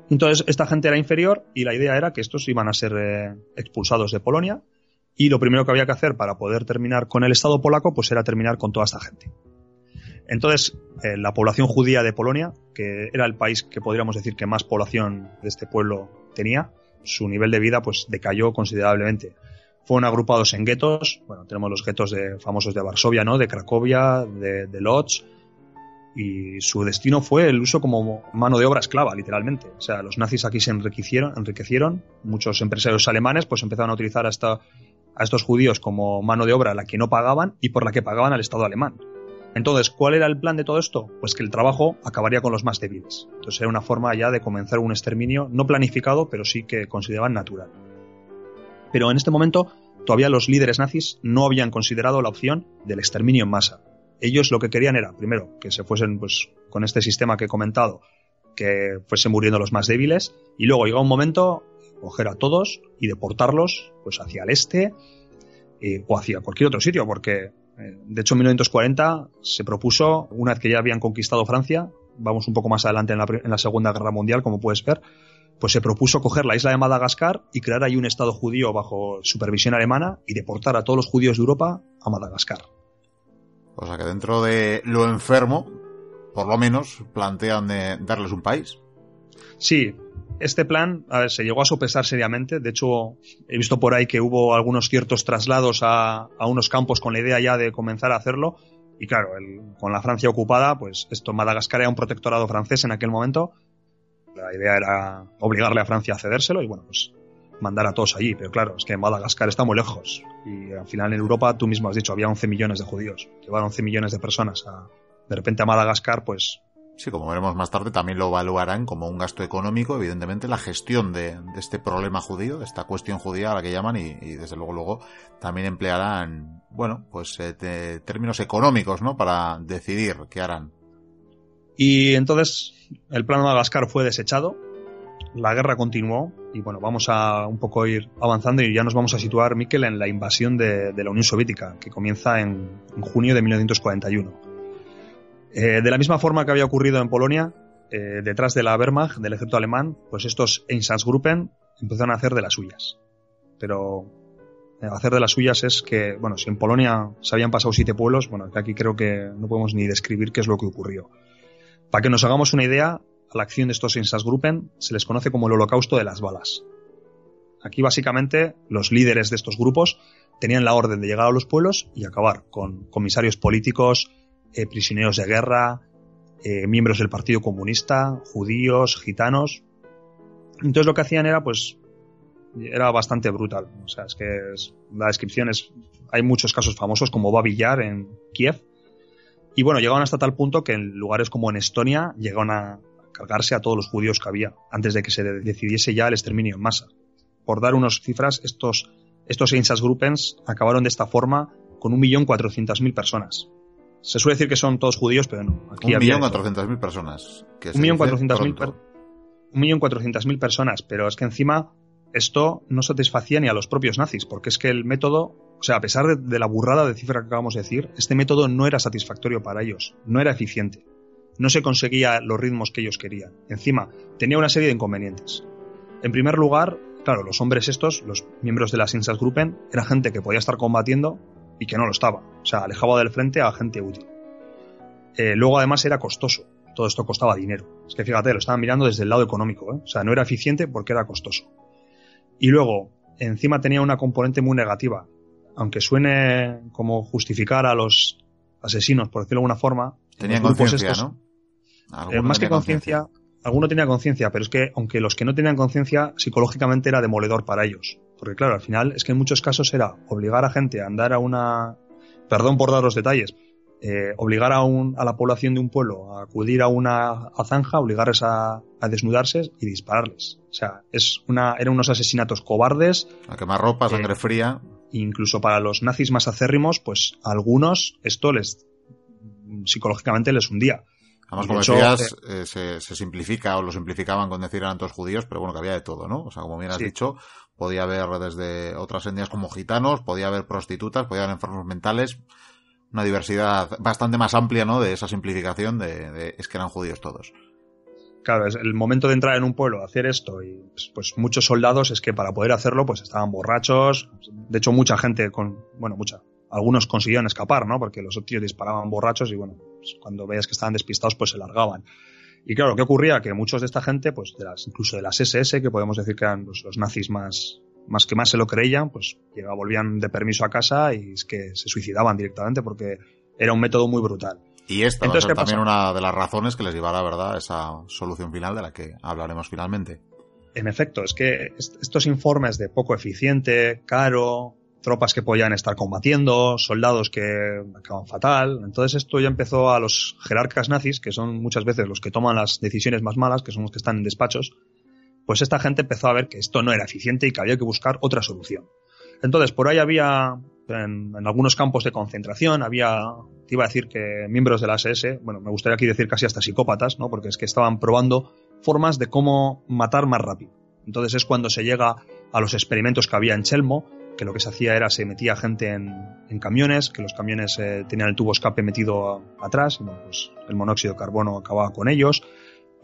Entonces, esta gente era inferior y la idea era que estos iban a ser eh, expulsados de Polonia y lo primero que había que hacer para poder terminar con el Estado polaco, pues era terminar con toda esta gente. Entonces, eh, la población judía de Polonia, que era el país que podríamos decir que más población de este pueblo tenía, su nivel de vida pues decayó considerablemente. Fueron agrupados en guetos, bueno, tenemos los guetos de, famosos de Varsovia, ¿no? De Cracovia, de, de Lodz, y su destino fue el uso como mano de obra esclava, literalmente. O sea, los nazis aquí se enriquecieron, enriquecieron muchos empresarios alemanes pues empezaron a utilizar a, a estos judíos como mano de obra la que no pagaban y por la que pagaban al Estado alemán. Entonces, ¿cuál era el plan de todo esto? Pues que el trabajo acabaría con los más débiles. Entonces era una forma ya de comenzar un exterminio no planificado, pero sí que consideraban natural. Pero en este momento todavía los líderes nazis no habían considerado la opción del exterminio en masa. Ellos lo que querían era, primero, que se fuesen pues con este sistema que he comentado, que fuesen muriendo los más débiles, y luego llega un momento, coger a todos y deportarlos pues hacia el este eh, o hacia cualquier otro sitio, porque eh, de hecho en 1940 se propuso, una vez que ya habían conquistado Francia, vamos un poco más adelante en la, en la Segunda Guerra Mundial, como puedes ver, pues se propuso coger la isla de Madagascar y crear ahí un Estado judío bajo supervisión alemana y deportar a todos los judíos de Europa a Madagascar. O sea que dentro de lo enfermo, por lo menos, plantean de darles un país. Sí, este plan a ver, se llegó a sopesar seriamente. De hecho, he visto por ahí que hubo algunos ciertos traslados a, unos campos con la idea ya de comenzar a hacerlo. Y claro, con la Francia ocupada, pues esto, Madagascar era un protectorado francés en aquel momento. La idea era obligarle a Francia a cedérselo y bueno, pues mandar a todos allí, pero claro, es que Madagascar está muy lejos. Y al final en Europa, tú mismo has dicho, había 11 millones de judíos. Llevar 11 millones de personas a, de repente a Madagascar, pues... Sí, como veremos más tarde, también lo evaluarán como un gasto económico, evidentemente, la gestión de, este problema judío, de esta cuestión judía a la que llaman, y, desde luego luego también emplearán, bueno, pues eh, términos económicos, ¿no? Para decidir qué harán. Y entonces el plan Madagascar fue desechado, la guerra continuó y bueno, vamos a un poco ir avanzando y ya nos vamos a situar, Miquel, en la invasión de, la Unión Soviética, que comienza en, junio de 1941. Eh, de la misma forma que había ocurrido en Polonia, eh, detrás de la Wehrmacht, del ejército alemán, pues estos Einsatzgruppen empezaron a hacer de las suyas. Pero eh, hacer de las suyas es que, bueno, si en Polonia se habían pasado siete pueblos, bueno, aquí creo que no podemos ni describir qué es lo que ocurrió. Para que nos hagamos una idea, a la acción de estos Einsatzgruppen se les conoce como el holocausto de las balas. Aquí básicamente los líderes de estos grupos tenían la orden de llegar a los pueblos y acabar con comisarios políticos, eh, prisioneros de guerra, eh, miembros del Partido Comunista, judíos, gitanos. Entonces lo que hacían era pues era bastante brutal. O sea, es que la descripción es hay muchos casos famosos como Babillar en Kiev. Y bueno, llegaron hasta tal punto que en lugares como en Estonia llegaron a, cargarse a todos los judíos que había, antes de que se decidiese ya el exterminio en masa. Por dar unas cifras, estos, estos Einsatzgruppens acabaron de esta forma con 1.400.000 personas. Se suele decir que son todos judíos, pero no. Aquí 1.400.000 personas. 1.400.000 personas, pero es que encima esto no satisfacía ni a los propios nazis, porque es que el método, o sea, a pesar de, la burrada de cifra que acabamos de decir, este método no era satisfactorio para ellos, no era eficiente no se conseguía los ritmos que ellos querían. Encima, tenía una serie de inconvenientes. En primer lugar, claro, los hombres estos, los miembros de las Einsatzgruppen, era gente que podía estar combatiendo y que no lo estaba. O sea, alejaba del frente a gente útil. Eh, luego, además, era costoso. todo esto costaba dinero. Es que fíjate, lo estaban mirando desde el lado económico, ¿eh? o sea, no era eficiente porque era costoso. Y luego, encima tenía una componente muy negativa. Aunque suene como justificar a los asesinos, por decirlo de alguna forma. Tenían conciencia, ¿no? Eh, más que conciencia, alguno tenía conciencia, pero es que aunque los que no tenían conciencia, psicológicamente era demoledor para ellos. Porque claro, al final es que en muchos casos era obligar a gente a andar a una... Perdón por dar los detalles. Eh, obligar a, un, a la población de un pueblo a acudir a una zanja, obligarles a, a, desnudarse y dispararles. O sea, es una, eran unos asesinatos cobardes. A quemar ropa, sangre eh, fría. Incluso para los nazis más acérrimos, pues a algunos esto les psicológicamente les hundía. Además, como decías, eh, se, se, simplifica o lo simplificaban con decir eran todos judíos, pero bueno, que había de todo, ¿no? O sea, como bien has dicho, podía haber desde otras etnias como gitanos, podía haber prostitutas, podía haber enfermos mentales, una diversidad bastante más amplia, ¿no? De esa simplificación de, es que eran judíos todos. Claro, es el momento de entrar en un pueblo, hacer esto y pues, pues, muchos soldados es que para poder hacerlo pues estaban borrachos, de hecho mucha gente con, bueno, mucha, algunos consiguieron escapar, ¿no? Porque los tíos disparaban borrachos y bueno, pues, cuando veías que estaban despistados pues se largaban. Y claro, ¿qué ocurría? Que muchos de esta gente, pues de las, incluso de las SS, que podemos decir que eran los nazis más, más que más se lo creían, pues volvían de permiso a casa y es que se suicidaban directamente porque era un método muy brutal. Y esta Entonces, va a ser también una de las razones que les llevará, ¿verdad?, a esa solución final de la que hablaremos finalmente. En efecto, es que estos informes de poco eficiente, caro, tropas que podían estar combatiendo, soldados que acaban fatal. Entonces esto ya empezó a los jerarcas nazis, que son muchas veces los que toman las decisiones más malas, que son los que están en despachos, pues esta gente empezó a ver que esto no era eficiente y que había que buscar otra solución. Entonces por ahí había, en, algunos campos de concentración, había, te iba a decir que miembros de la SS, bueno, me gustaría aquí decir casi hasta psicópatas, ¿no? Porque es que estaban probando formas de cómo matar más rápido. Entonces es cuando se llega a los experimentos que había en Chelmo, que lo que se hacía era se metía gente en, camiones, que los camiones eh, tenían el tubo escape metido atrás, y pues el monóxido de carbono acababa con ellos.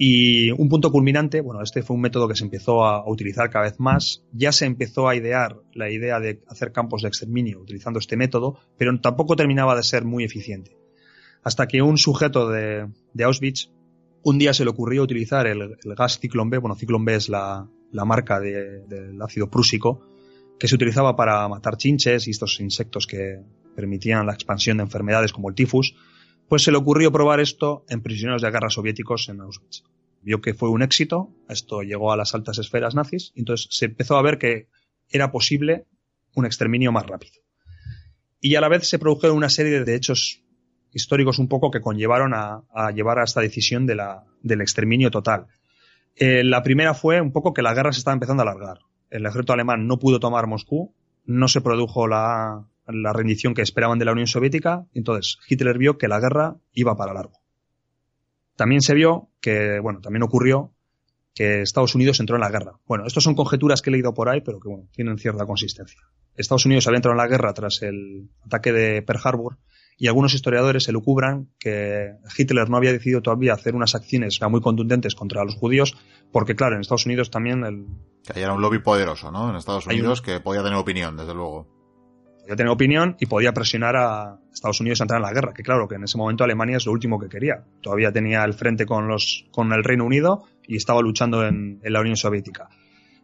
Y un punto culminante, bueno, este fue un método que se empezó a, utilizar cada vez más. Ya se empezó a idear la idea de hacer campos de exterminio utilizando este método, pero tampoco terminaba de ser muy eficiente. Hasta que un sujeto de, Auschwitz un día se le ocurrió utilizar el, gas Ciclón B, bueno, Ciclón B es la, marca del ácido prúsico, que se utilizaba para matar chinches y estos insectos que permitían la expansión de enfermedades como el tifus, pues se le ocurrió probar esto en prisioneros de guerra soviéticos en Auschwitz. Vio que fue un éxito, esto llegó a las altas esferas nazis, y entonces se empezó a ver que era posible un exterminio más rápido. Y a la vez se produjeron una serie de hechos históricos un poco que conllevaron a, llevar a esta decisión de la, del exterminio total. Eh, la primera fue un poco que la guerra se estaba empezando a alargar el ejército alemán no pudo tomar Moscú, no se produjo la, rendición que esperaban de la Unión Soviética, entonces Hitler vio que la guerra iba para largo. También se vio que, bueno, también ocurrió que Estados Unidos entró en la guerra. Bueno, estas son conjeturas que he leído por ahí, pero que bueno, tienen cierta consistencia. Estados Unidos había entrado en la guerra tras el ataque de Pearl Harbor y algunos historiadores elucubran que Hitler no había decidido todavía hacer unas acciones muy contundentes contra los judíos, porque claro, en Estados Unidos también el... Que era un lobby poderoso, ¿no? En Estados Unidos que podía tener opinión, desde luego. Podía tener opinión y podía presionar a Estados Unidos a entrar en la guerra, que claro, que en ese momento Alemania es lo último que quería. Todavía tenía el frente con, los, con el Reino Unido y estaba luchando en la Unión Soviética.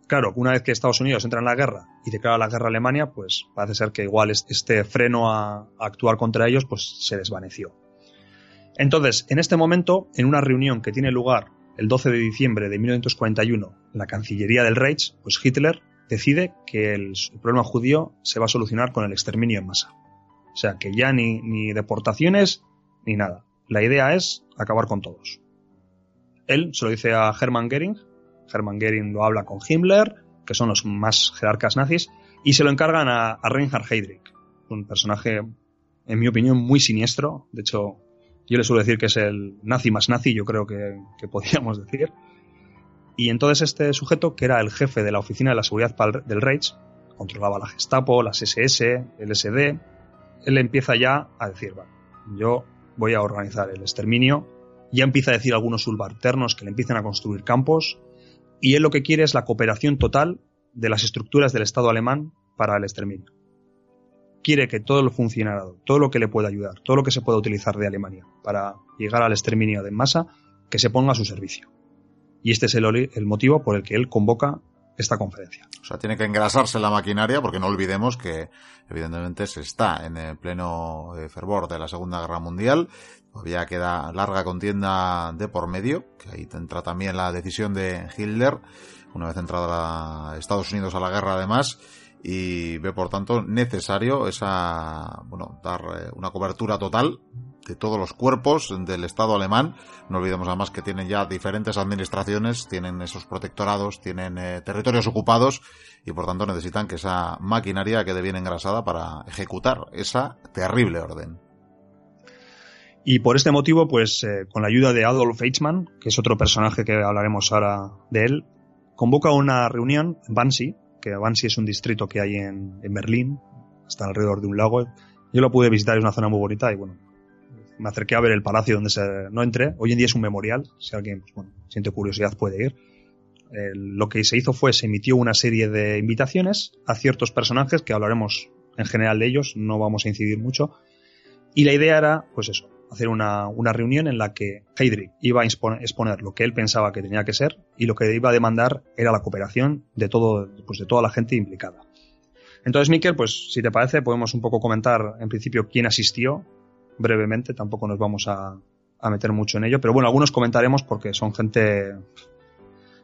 Claro, una vez que Estados Unidos entra en la guerra y declara la guerra a Alemania, pues parece ser que igual este freno a, actuar contra ellos pues se desvaneció. Entonces, en este momento, en una reunión que tiene lugar el 12 de diciembre de 1941 en la Cancillería del Reich, pues Hitler decide que el, problema judío se va a solucionar con el exterminio en masa. O sea, que ya ni, deportaciones ni nada. La idea es acabar con todos. Él se lo dice a Hermann Goering, Hermann Goering lo habla con Himmler, que son los más jerarcas nazis, y se lo encargan a, Reinhard Heydrich, un personaje, en mi opinión, muy siniestro. De hecho, yo le suelo decir que es el nazi más nazi, yo creo que, podríamos decir. Y entonces este sujeto, que era el jefe de la Oficina de la Seguridad del Reich, controlaba la Gestapo, las SS, el SD, él empieza ya a decir, yo voy a organizar el exterminio, ya empieza a decir algunos subalternos que le empiezan a construir campos, y él lo que quiere es la cooperación total de las estructuras del Estado alemán para el exterminio. Quiere que todo el funcionariado, todo lo que le pueda ayudar, todo lo que se pueda utilizar de Alemania para llegar al exterminio de masa, que se ponga a su servicio. Y este es el, el motivo por el que él convoca esta conferencia. O sea, tiene que engrasarse la maquinaria porque no olvidemos que evidentemente se está en pleno eh, fervor de la Segunda Guerra Mundial. Todavía queda larga contienda de por medio, que ahí entra también la decisión de Hitler, una vez entrada Estados Unidos a la guerra además, y ve por tanto necesario esa, bueno, dar eh, una cobertura total de todos los cuerpos del Estado alemán. No olvidemos además que tienen ya diferentes administraciones, tienen esos protectorados, tienen eh, territorios ocupados y por tanto necesitan que esa maquinaria quede bien engrasada para ejecutar esa terrible orden. Y por este motivo, pues eh, con la ayuda de Adolf Eichmann, que es otro personaje que hablaremos ahora de él, convoca una reunión en Wannsee, que Wannsee es un distrito que hay en, en Berlín, está alrededor de un lago. Yo lo pude visitar, es una zona muy bonita y bueno, me acerqué a ver el palacio donde se, no entré. Hoy en día es un memorial, si alguien pues, siente curiosidad puede ir. lo que se hizo fue, se emitió una serie de invitaciones a ciertos personajes, que hablaremos en general de ellos, no vamos a incidir mucho. Y la idea era, pues eso, hacer una, una reunión en la que Heydrich iba a exponer lo que él pensaba que tenía que ser y lo que iba a demandar era la cooperación de, todo, pues de toda la gente implicada. Entonces, Miquel, pues si te parece, podemos un poco comentar en principio quién asistió brevemente, tampoco nos vamos a, meter mucho en ello, pero bueno, algunos comentaremos porque son gente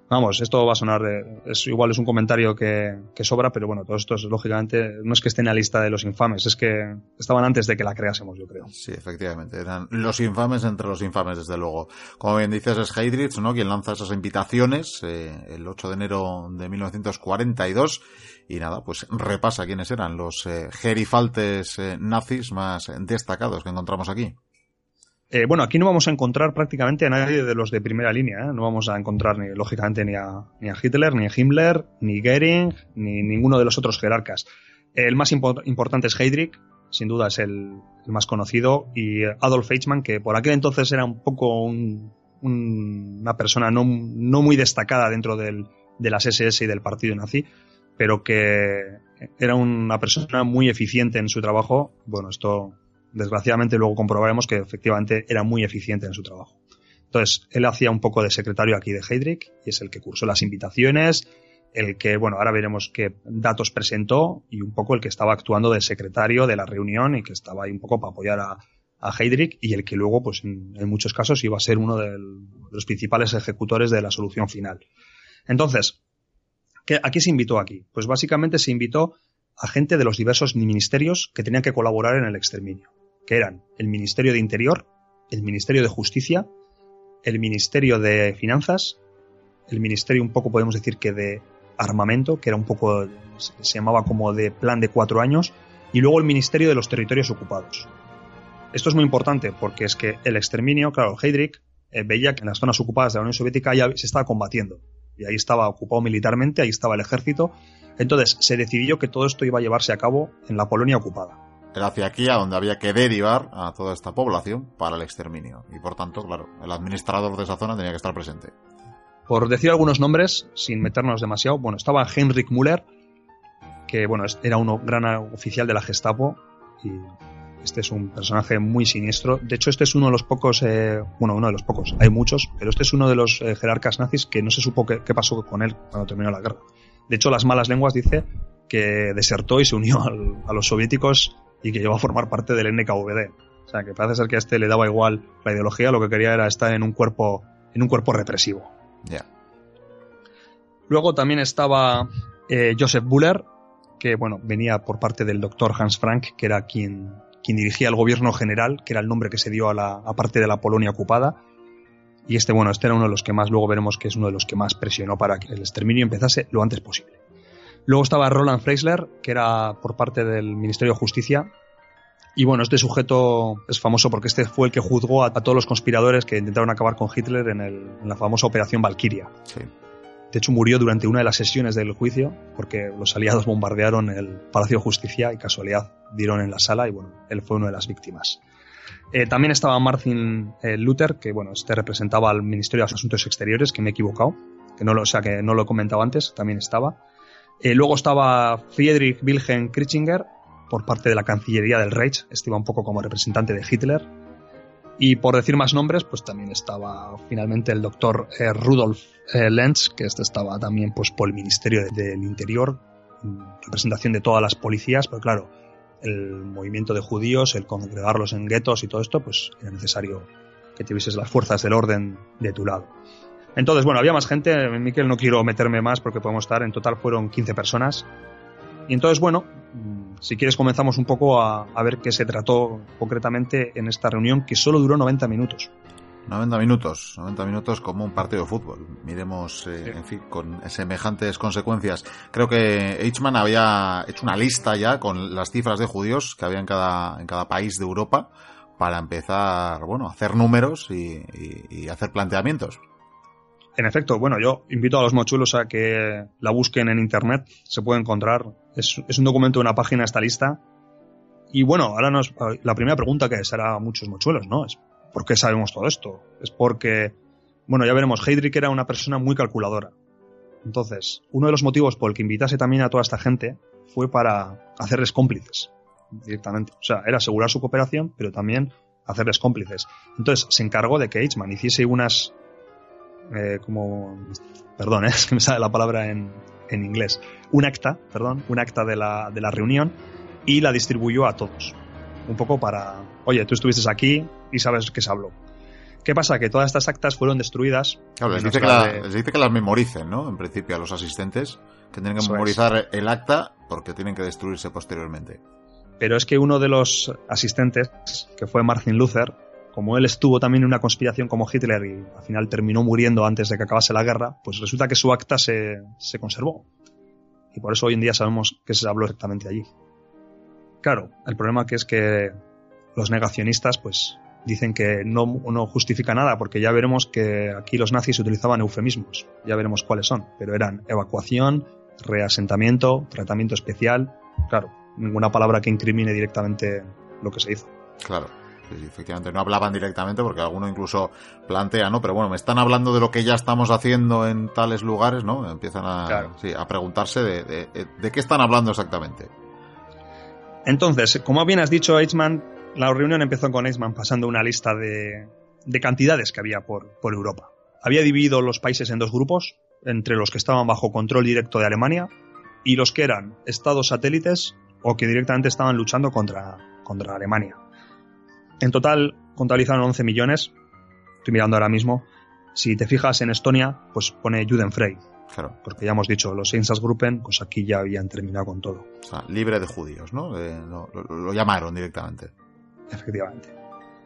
Vamos, esto va a sonar, es igual es un comentario que, sobra, pero bueno, todo esto es lógicamente, no es que esté en la lista de los infames, es que estaban antes de que la creásemos, yo creo. Sí, efectivamente, eran los infames entre los infames, desde luego. Como bien dices, es Heydrich, ¿no? Quien lanza esas invitaciones eh, el 8 de enero de 1942 y nada, pues repasa quiénes eran los eh, gerifaltes eh, nazis más destacados que encontramos aquí. Eh, bueno, aquí no vamos a encontrar prácticamente a nadie de los de primera línea. ¿eh? No vamos a encontrar, ni, lógicamente, ni a, ni Hitler, ni a Himmler, ni Goering, ni ninguno de los otros jerarcas. El más importante es Heydrich, sin duda es el, más conocido, y Adolf Eichmann, que por aquel entonces era un poco una persona no, muy destacada dentro de las SS y del partido nazi, pero que era una persona muy eficiente en su trabajo. Bueno, esto desgraciadamente luego comprobaremos que efectivamente era muy eficiente en su trabajo. Entonces, él hacía un poco de secretario aquí de Heydrich y es el que cursó las invitaciones, el que, bueno, ahora veremos qué datos presentó y un poco el que estaba actuando de secretario de la reunión y que estaba ahí un poco para apoyar a, Heydrich y el que luego, pues en, muchos casos, iba a ser uno de los principales ejecutores de la solución final. Entonces, ¿qué, ¿a qué se invitó aquí? Pues básicamente se invitó a gente de los diversos ministerios que tenían que colaborar en el exterminio que eran el Ministerio de Interior, el Ministerio de Justicia, el Ministerio de Finanzas, el Ministerio un poco podemos decir que de armamento, que era un poco, se llamaba como de plan de cuatro años, y luego el Ministerio de los Territorios Ocupados. Esto es muy importante porque es que el exterminio, claro, Heydrich eh, veía que en las zonas ocupadas de la Unión Soviética ya se estaba combatiendo, y ahí estaba ocupado militarmente, ahí estaba el ejército, entonces se decidió que todo esto iba a llevarse a cabo en la Polonia ocupada. Era hacia aquí a donde había que derivar a toda esta población para el exterminio. Y por tanto, claro, el administrador de esa zona tenía que estar presente. Por decir algunos nombres, sin meternos demasiado, bueno, estaba Heinrich Müller, que bueno, era un gran oficial de la Gestapo y este es un personaje muy siniestro. De hecho, este es uno de los pocos, eh, bueno, uno de los pocos, hay muchos, pero este es uno de los eh, jerarcas nazis que no se supo qué, pasó con él cuando terminó la guerra. De hecho, las malas lenguas dice que desertó y se unió a los soviéticos y que llegó a formar parte del NKVD. O sea, que parece ser que a este le daba igual la ideología, lo que quería era estar en un cuerpo, en un cuerpo represivo. Luego también estaba eh, Joseph Buller, que bueno, venía por parte del doctor Hans Frank, que era quien, quien dirigía el gobierno general, que era el nombre que se dio a la a parte de la Polonia ocupada. Y este, bueno, este era uno de los que más, luego veremos que es uno de los que más presionó para que el exterminio empezase lo antes posible. Luego estaba Roland Freisler, que era por parte del Ministerio de Justicia. Y bueno, este sujeto es famoso porque este fue el que juzgó a, todos los conspiradores que intentaron acabar con Hitler en, la famosa Operación Valkyria. De hecho, murió durante una de las sesiones del juicio porque los aliados bombardearon el Palacio de Justicia y casualidad dieron en la sala y bueno, él fue una de las víctimas. Eh, también estaba Martin eh, Luther, que bueno, este representaba al Ministerio de Asuntos Exteriores, que me he equivocado, que no lo, o sea, que no lo he comentado antes, también estaba. Eh, luego estaba Friedrich Wilhelm Kritzinger por parte de la Cancillería del Reich, iba un poco como representante de Hitler. Y por decir más nombres, pues también estaba finalmente el doctor eh, Rudolf eh, Lenz, que este estaba también pues por el Ministerio del Interior, representación de todas las policías, pero claro, el movimiento de judíos, el congregarlos en guetos y todo esto, pues era necesario que tuvieses las fuerzas del orden de tu lado. Entonces, bueno, había más gente, Miquel, no quiero meterme más porque podemos estar, en total fueron 15 personas. Y entonces, bueno, si quieres comenzamos un poco a, ver qué se trató concretamente en esta reunión que solo duró 90 minutos. 90 minutos, 90 minutos como un partido de fútbol. Miremos, eh, en fin, con semejantes consecuencias. Creo que Eichmann había hecho una lista ya con las cifras de judíos que había en cada, en cada país de Europa para empezar, bueno, a hacer números y, hacer planteamientos. En efecto, bueno, yo invito a los mochuelos a que la busquen en internet, se puede encontrar. Es, un documento de una página esta lista. Y bueno, ahora nos, la primera pregunta que será a muchos mochuelos, ¿no? Es ¿Por qué sabemos todo esto? Es porque, bueno, ya veremos, Heydrich era una persona muy calculadora. Entonces, uno de los motivos por el que invitase también a toda esta gente fue para hacerles cómplices directamente. O sea, era asegurar su cooperación, pero también hacerles cómplices. Entonces, se encargó de que Eichmann hiciese unas. Eh, como. Perdón, es que me sale la palabra en, en inglés. Un acta, perdón, un acta de la, de la reunión y la distribuyó a todos un poco para, oye, tú estuviste aquí y sabes que se habló. ¿Qué pasa? Que todas estas actas fueron destruidas. Claro, les dice, que las memoricen, ¿no? En principio a los asistentes, que tienen que memorizar el acta porque tienen que destruirse posteriormente. Pero es que uno de los asistentes, que fue Martin Luther, como él estuvo también en una conspiración como Hitler y al final terminó muriendo antes de que acabase la guerra, pues resulta que su acta se, se conservó. Y por eso hoy en día sabemos que se habló exactamente allí. Claro, el problema que es que los negacionistas pues dicen que no, no, justifica nada, porque ya veremos que aquí los nazis utilizaban eufemismos, ya veremos cuáles son, pero eran evacuación, reasentamiento, tratamiento especial, claro, ninguna palabra que incrimine directamente lo que se hizo. Claro. Efectivamente, no hablaban directamente porque alguno incluso plantea, ¿no? Pero bueno, me están hablando de lo que ya estamos haciendo en tales lugares, ¿no? Empiezan a, a preguntarse de, de qué están hablando exactamente. Entonces, como bien has dicho, Eichmann, la reunión empezó con Eichmann pasando una lista de, cantidades que había por, Europa. Había dividido los países en dos grupos, entre los que estaban bajo control directo de Alemania y los que eran estados satélites o que directamente estaban luchando contra, contra Alemania. En total contabilizaron 11 millones, estoy mirando ahora mismo. Si te fijas en Estonia, pues pone Judenfrei, Claro. Porque ya hemos dicho, los Einsatzgruppen, pues aquí ya habían terminado con todo. O sea, libre de judíos, ¿no? Eh, lo, llamaron directamente. Efectivamente.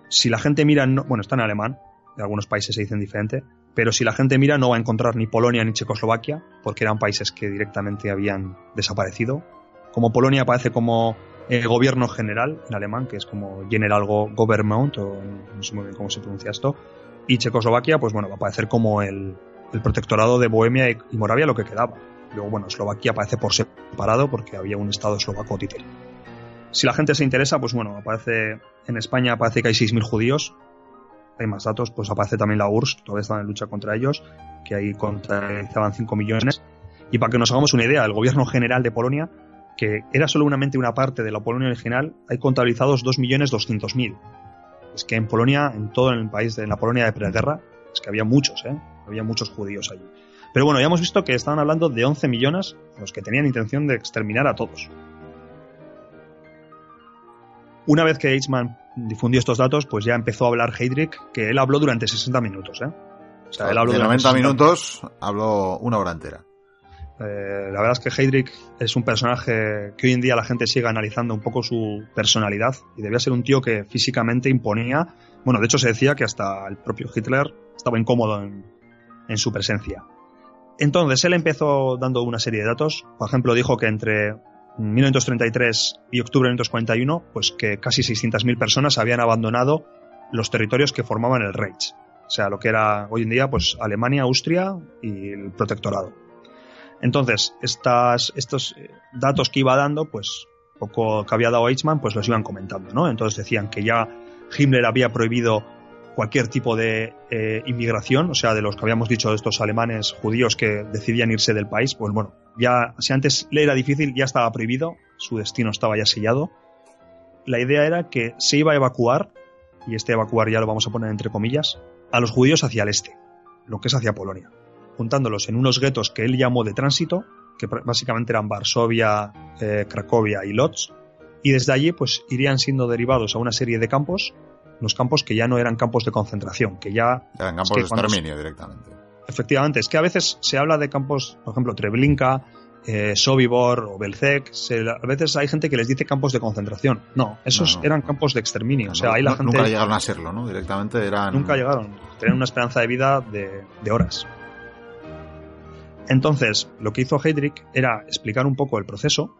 Si la gente mira, bueno, está en alemán, en algunos países se dicen diferente, pero si la gente mira no va a encontrar ni Polonia ni Checoslovaquia, porque eran países que directamente habían desaparecido. Como Polonia aparece como eh, gobierno general en alemán, que es como General Government, o no sé muy bien cómo se pronuncia esto, y Checoslovaquia, pues bueno, va a aparecer como el, el protectorado de Bohemia y Moravia lo que quedaba. Luego, bueno, Eslovaquia aparece por separado porque había un estado eslovaco títere. Si la gente se interesa, pues bueno, aparece en España aparece que hay 6.000 judíos. Hay más datos, pues aparece también la URSS, todavía están en lucha contra ellos, que ahí contabilizaban 5 millones. Y para que nos hagamos una idea, el gobierno general de Polonia, que era solamente una parte de la Polonia original, hay contabilizados 2.200.000. Es que en Polonia, en todo el país, en la Polonia de preguerra, es que había muchos, ¿eh? había muchos judíos allí. Pero bueno, ya hemos visto que estaban hablando de 11 millones, los que tenían intención de exterminar a todos. Una vez que Eichmann difundió estos datos, pues ya empezó a hablar Heydrich, que él habló durante 60 minutos. ¿eh? O sea, él habló de 90 minutos, habló una hora entera. Eh, la verdad es que Heydrich es un personaje que hoy en día la gente sigue analizando un poco su personalidad y debía ser un tío que físicamente imponía. Bueno, de hecho se decía que hasta el propio Hitler estaba incómodo en, en su presencia. Entonces él empezó dando una serie de datos. Por ejemplo, dijo que entre 1933 y octubre de 1941, pues que casi 600.000 personas habían abandonado los territorios que formaban el Reich. O sea, lo que era hoy en día, pues Alemania, Austria y el protectorado. Entonces, estos eh, datos que iba dando, pues poco que había dado Eichmann, pues los iban comentando, ¿no? Entonces decían que ya Himmler había prohibido cualquier tipo de eh, inmigración, o sea, de los que habíamos dicho, de estos alemanes judíos que decidían irse del país, pues bueno, ya si antes le era difícil, ya estaba prohibido, su destino estaba ya sellado. La idea era que se iba a evacuar y este evacuar ya lo vamos a poner entre comillas, a los judíos hacia el este, lo que es hacia Polonia, juntándolos en unos guetos que él llamó de tránsito, que básicamente eran Varsovia, eh, Cracovia y Lodz, y desde allí pues irían siendo derivados a una serie de campos, los campos que ya no eran campos de concentración, que ya... Eran campos de exterminio directamente. Efectivamente, es que a veces se habla de campos, por ejemplo, Treblinka, eh, Sobibor o Belzec, a veces hay gente que les dice campos de concentración. No, esos eran campos de exterminio. o sea, ahí la gente. Nunca llegaron a serlo, ¿no? Directamente eran. Nunca llegaron. Tenían una esperanza de vida de, de horas. Entonces, lo que hizo Heydrich era explicar un poco el proceso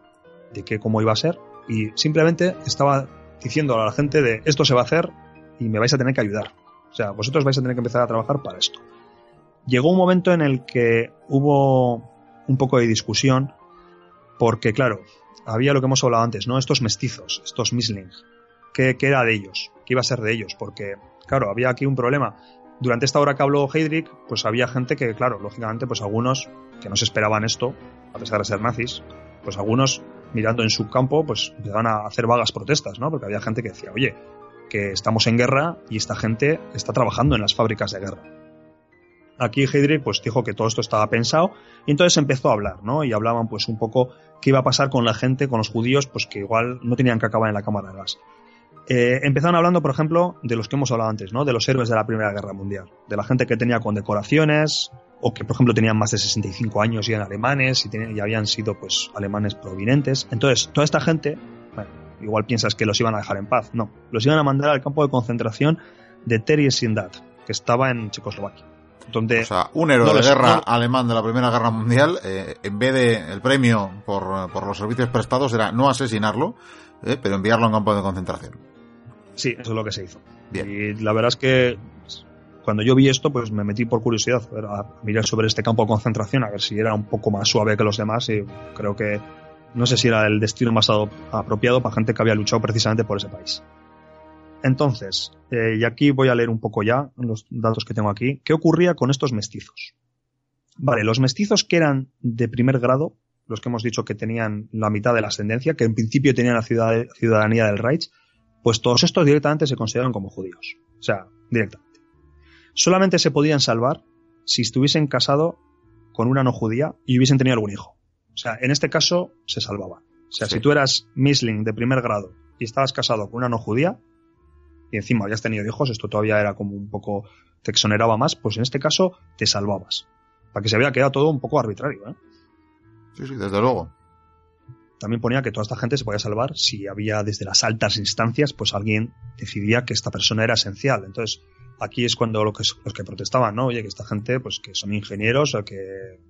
de qué cómo iba a ser y simplemente estaba diciendo a la gente de esto se va a hacer y me vais a tener que ayudar. O sea, vosotros vais a tener que empezar a trabajar para esto. Llegó un momento en el que hubo un poco de discusión, porque claro, había lo que hemos hablado antes, ¿no? Estos mestizos, estos mislings. ¿Qué, ¿Qué, era de ellos? ¿Qué iba a ser de ellos? Porque, claro, había aquí un problema. Durante esta hora que habló Heydrich, pues había gente que, claro, lógicamente, pues algunos que no se esperaban esto, a pesar de ser nazis, pues algunos mirando en su campo, pues empezaban a hacer vagas protestas, ¿no? Porque había gente que decía, oye, que estamos en guerra y esta gente está trabajando en las fábricas de guerra aquí Heydrich pues dijo que todo esto estaba pensado y entonces empezó a hablar, ¿no? Y hablaban pues un poco qué iba a pasar con la gente, con los judíos, pues que igual no tenían que acabar en la cámara de gas. Eh, empezaron hablando, por ejemplo, de los que hemos hablado antes, ¿no? De los héroes de la Primera Guerra Mundial, de la gente que tenía condecoraciones o que, por ejemplo, tenían más de 65 años y eran alemanes y, y habían sido, pues, alemanes prominentes. Entonces, toda esta gente, bueno, igual piensas que los iban a dejar en paz. No, los iban a mandar al campo de concentración de Theresienstadt, que estaba en Checoslovaquia o sea, un héroe de guerra alemán de la Primera Guerra Mundial, eh, en vez de el premio por, por, los servicios prestados era no asesinarlo, eh, pero enviarlo a un campo de concentración. Sí, eso es lo que se hizo. Y la verdad es que cuando yo vi esto, pues me metí por curiosidad a mirar sobre este campo de concentración, a ver si era un poco más suave que los demás y creo que no sé si era el destino más apropiado para gente que había luchado precisamente por ese país. Entonces, eh, y aquí voy a leer un poco ya los datos que tengo aquí. ¿Qué ocurría con estos mestizos? Vale, los mestizos que eran de primer grado, los que hemos dicho que tenían la mitad de la ascendencia, que en principio tenían la ciudadanía del Reich, pues todos estos directamente se consideran como judíos. O sea, directamente. Solamente se podían salvar si estuviesen casados con una no judía y hubiesen tenido algún hijo. O sea, en este caso se salvaban. O sea, si tú eras misling de primer grado y estabas casado con una no judía, y encima habías tenido hijos, esto todavía era como un poco, te exoneraba más, pues en este caso te salvabas. Para que se vea quedado todo un poco arbitrario, ¿eh? Sí, sí, desde luego. También ponía que toda esta gente se podía salvar si había desde las altas instancias, pues alguien decidía que esta persona era esencial. Entonces, aquí es cuando los que protestaban, ¿no? Oye, que esta gente, pues que son ingenieros o que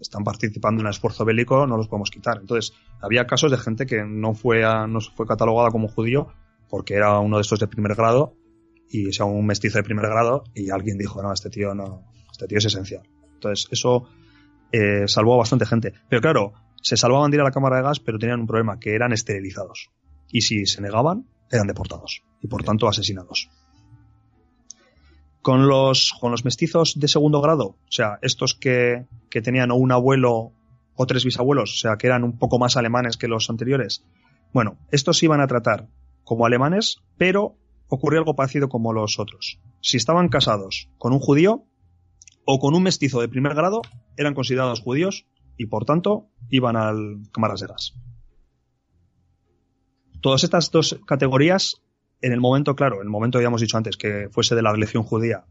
están participando en un esfuerzo bélico, no los podemos quitar. Entonces, había casos de gente que no fue, no fue catalogada como judío porque era uno de estos de primer grado y sea un mestizo de primer grado y alguien dijo, no, este tío no, este tío es esencial. Entonces, eso eh, salvó a bastante gente. Pero claro, se salvaban de ir a la cámara de gas, pero tenían un problema, que eran esterilizados. Y si se negaban, eran deportados y por tanto asesinados. Con los, con los mestizos de segundo grado, o sea, estos que, que tenían o un abuelo o tres bisabuelos, o sea, que eran un poco más alemanes que los anteriores, bueno, estos iban a tratar como alemanes, pero ocurrió algo parecido como los otros. Si estaban casados con un judío o con un mestizo de primer grado, eran considerados judíos y por tanto iban al gas. Todas estas dos categorías, en el momento, claro, en el momento ya hemos dicho antes que fuese de la religión judía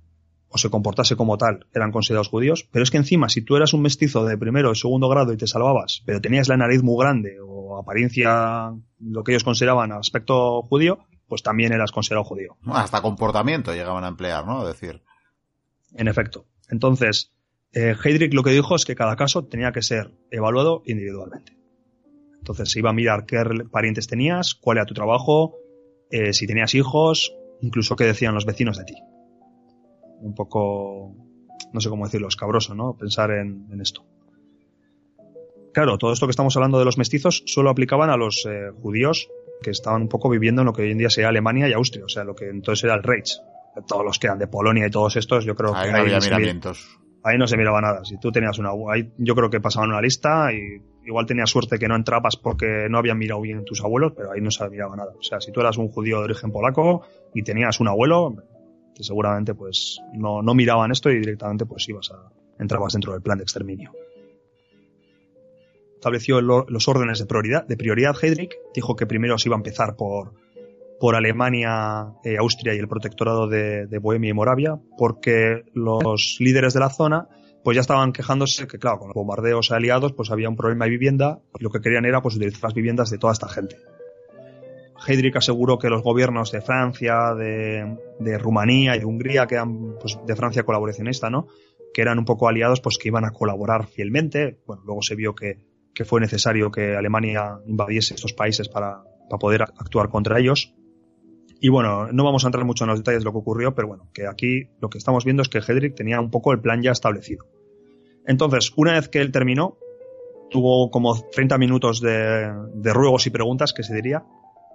o se comportase como tal, eran considerados judíos, pero es que encima, si tú eras un mestizo de primero o segundo grado y te salvabas, pero tenías la nariz muy grande apariencia, lo que ellos consideraban aspecto judío, pues también eras considerado judío. Hasta comportamiento llegaban a emplear, ¿no? decir. En efecto. Entonces, eh, Heydrich lo que dijo es que cada caso tenía que ser evaluado individualmente. Entonces se iba a mirar qué parientes tenías, cuál era tu trabajo, eh, si tenías hijos, incluso qué decían los vecinos de ti. Un poco, no sé cómo decirlo, escabroso, ¿no? Pensar en esto. Claro, todo esto que estamos hablando de los mestizos solo aplicaban a los eh, judíos que estaban un poco viviendo en lo que hoy en día sería Alemania y Austria, o sea, lo que entonces era el Reich. Todos los que eran de Polonia y todos estos, yo creo Ahí que no había miramientos. Ahí no se miraba nada. Si tú tenías una, ahí yo creo que pasaban una lista y igual tenías suerte que no entrabas porque no habían mirado bien tus abuelos, pero ahí no se miraba nada. O sea, si tú eras un judío de origen polaco y tenías un abuelo, seguramente pues no, no miraban esto y directamente pues ibas a, entrabas dentro del plan de exterminio. Estableció los órdenes de prioridad, de prioridad Heydrich, dijo que primero se iba a empezar por, por Alemania, eh, Austria y el protectorado de, Bohemia y Moravia, porque los líderes de la zona pues ya estaban quejándose que, claro, con los bombardeos aliados pues había un problema de vivienda y lo que querían era pues utilizar las viviendas de toda esta gente. Heydrich aseguró que los gobiernos de Francia, de, Rumanía y de Hungría, que eran pues, de Francia colaboracionista, ¿no? que eran un poco aliados, pues que iban a colaborar fielmente. Bueno, luego se vio que, fue necesario que Alemania invadiese estos países para poder actuar contra ellos. Y bueno, no vamos a entrar mucho en los detalles de lo que ocurrió, pero bueno, que aquí lo que estamos viendo es que Hedrick tenía un poco el plan ya establecido. Entonces, una vez que él terminó, tuvo como 30 minutos de, de ruegos y preguntas, que se diría.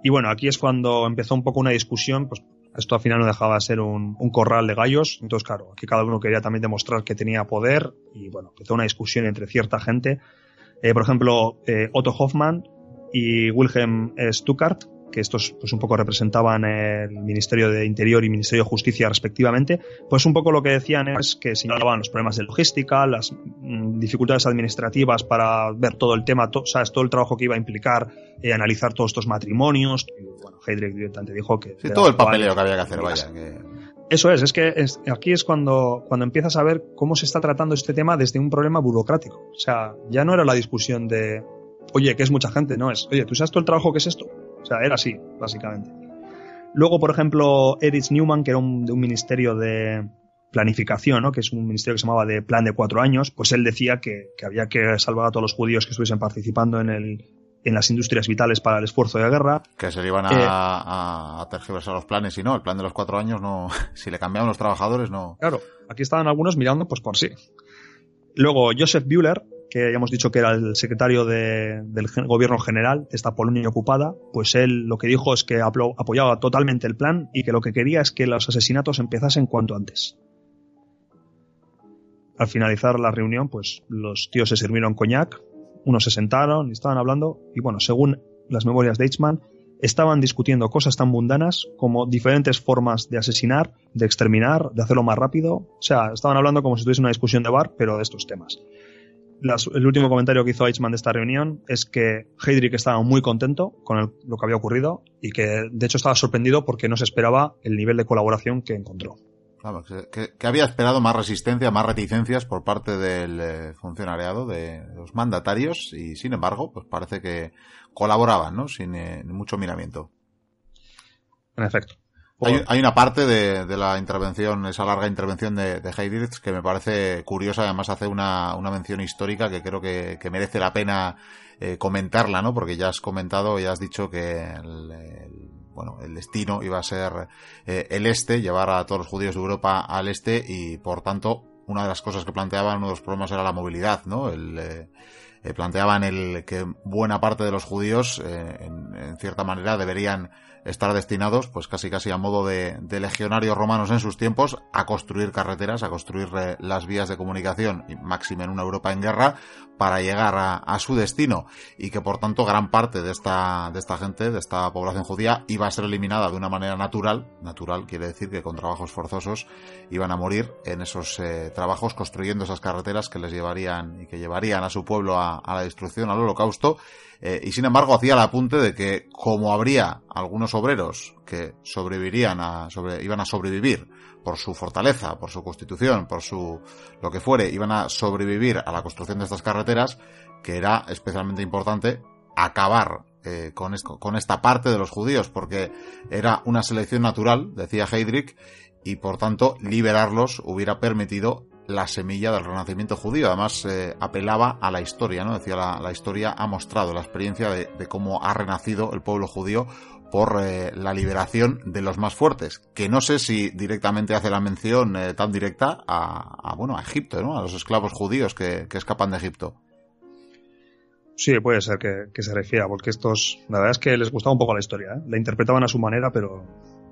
Y bueno, aquí es cuando empezó un poco una discusión, pues esto al final no dejaba de ser un, un, corral de gallos. Entonces, claro, aquí cada uno quería también demostrar que tenía poder y bueno, empezó una discusión entre cierta gente. Eh, por ejemplo, eh, Otto Hoffmann y Wilhelm Stuckart, que estos pues un poco representaban el Ministerio de Interior y Ministerio de Justicia respectivamente, pues un poco lo que decían es que señalaban los problemas de logística, las mm, dificultades administrativas para ver todo el tema, sabes, todo el trabajo que iba a implicar eh, analizar todos estos matrimonios. Y, bueno, Heydrich directamente dijo que... Sí, todo el papeleo que había que hacer, vaya. Eso es, es que aquí es cuando, cuando empiezas a ver cómo se está tratando este tema desde un problema burocrático. O sea, ya no era la discusión de, oye, que es mucha gente, no es, oye, ¿tú sabes todo el trabajo que es esto? O sea, era así, básicamente. Luego, por ejemplo, Erich Newman, que era un, de un ministerio de planificación, ¿no? que es un ministerio que se llamaba de plan de cuatro años, pues él decía que, había que salvar a todos los judíos que estuviesen participando en, el, en las industrias vitales para el esfuerzo de guerra. Que se le iban a, eh, a, tergiversar los planes y no, el plan de los cuatro años no, si le cambiaban los trabajadores no. Claro, aquí estaban algunos mirando pues por sí. Luego Joseph Bühler, que ya hemos dicho que era el secretario del gobierno general de esta Polonia ocupada, pues él lo que dijo es que apoyaba totalmente el plan y que lo que quería es que los asesinatos empezasen cuanto antes. Al finalizar la reunión, pues los tíos se sirvieron coñac, unos se sentaron y estaban hablando, y bueno, según las memorias de Eichmann, estaban discutiendo cosas tan mundanas como diferentes formas de asesinar, de exterminar, de hacerlo más rápido. O sea, estaban hablando como si estuviese una discusión de bar, pero de estos temas el último comentario que hizo Eichmann de esta reunión es que Heydrich estaba muy contento con lo que había ocurrido y que de hecho estaba sorprendido porque no se esperaba el nivel de colaboración que encontró. Claro, que, había esperado más resistencia, más reticencias por parte del eh, funcionariado, de los mandatarios, y sin embargo, pues parece que colaboraban, ¿no? Sin eh, mucho miramiento. En efecto. Hay, una parte de, la intervención, esa larga intervención de, de Heydrich que me parece curiosa, además hace una, mención histórica que creo que, merece la pena eh, comentarla, ¿no? Porque ya has comentado, ya has dicho que el, bueno, el destino iba a ser eh, el este, llevar a todos los judíos de Europa al este y por tanto una de las cosas que planteaban, uno de los problemas era la movilidad, ¿no? El, eh, planteaban el que buena parte de los judíos, en, cierta manera, deberían estar destinados, pues casi casi a modo de, legionarios romanos en sus tiempos, a construir carreteras, a construir eh, las vías de comunicación, y máxime en una Europa en guerra, para llegar a, su destino. Y que por tanto gran parte de esta, de esta gente, de esta población judía, iba a ser eliminada de una manera natural. Natural quiere decir que con trabajos forzosos iban a morir en esos eh, trabajos construyendo esas carreteras que les llevarían y que llevarían a su pueblo a, a la destrucción, al holocausto eh, y sin embargo hacía el apunte de que como habría algunos obreros que sobrevivirían a, iban a sobrevivir por su fortaleza, por su constitución, por su lo que fuere, iban a sobrevivir a la construcción de estas carreteras, que era especialmente importante acabar eh, con, con esta parte de los judíos, porque era una selección natural, decía Heydrich, y por tanto liberarlos hubiera permitido la semilla del renacimiento judío. Además, eh, apelaba a la historia, ¿no? Decía, la, historia ha mostrado la experiencia de, cómo ha renacido el pueblo judío por eh, la liberación de los más fuertes, que no sé si directamente hace la mención eh, tan directa a, bueno, a Egipto, ¿no? A los esclavos judíos que, escapan de Egipto. Sí, puede ser que, se refiera, porque estos, la verdad es que les gustaba un poco la historia, La interpretaban a su manera, pero,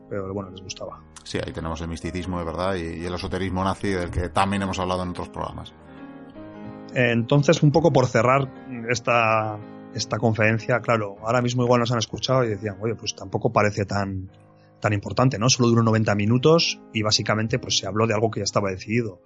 pero bueno, les gustaba. Sí, ahí tenemos el misticismo, de verdad, y, el esoterismo nazi, del que también hemos hablado en otros programas. Entonces, un poco por cerrar esta, esta conferencia, claro, ahora mismo igual nos han escuchado y decían, oye, pues tampoco parece tan, tan importante, ¿no? Solo duró 90 minutos y básicamente pues se habló de algo que ya estaba decidido.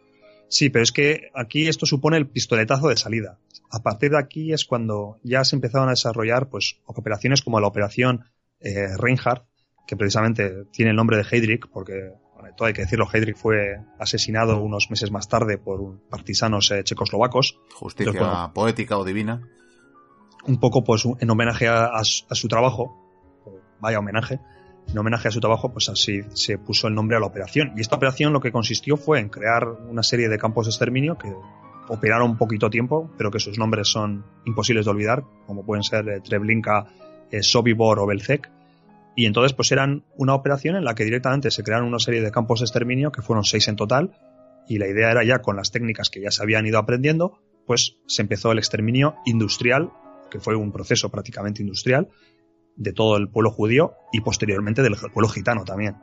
Sí, pero es que aquí esto supone el pistoletazo de salida. A partir de aquí es cuando ya se empezaron a desarrollar pues operaciones como la operación eh, Reinhardt, que precisamente tiene el nombre de Heydrich, porque todo hay que decirlo, Heydrich fue asesinado unos meses más tarde por partisanos eh, checoslovacos. Justicia poética o divina. Un poco pues en homenaje a, su trabajo, vaya homenaje, en homenaje a su trabajo, pues así se puso el nombre a la operación. Y esta operación lo que consistió fue en crear una serie de campos de exterminio que operaron un poquito tiempo, pero que sus nombres son imposibles de olvidar, como pueden ser eh, Treblinka, eh, Sobibor o Belzec, y entonces pues eran una operación en la que directamente se crearon una serie de campos de exterminio, que fueron seis en total, y la idea era ya con las técnicas que ya se habían ido aprendiendo, pues se empezó el exterminio industrial, que fue un proceso prácticamente industrial, de todo el pueblo judío y posteriormente del pueblo gitano también.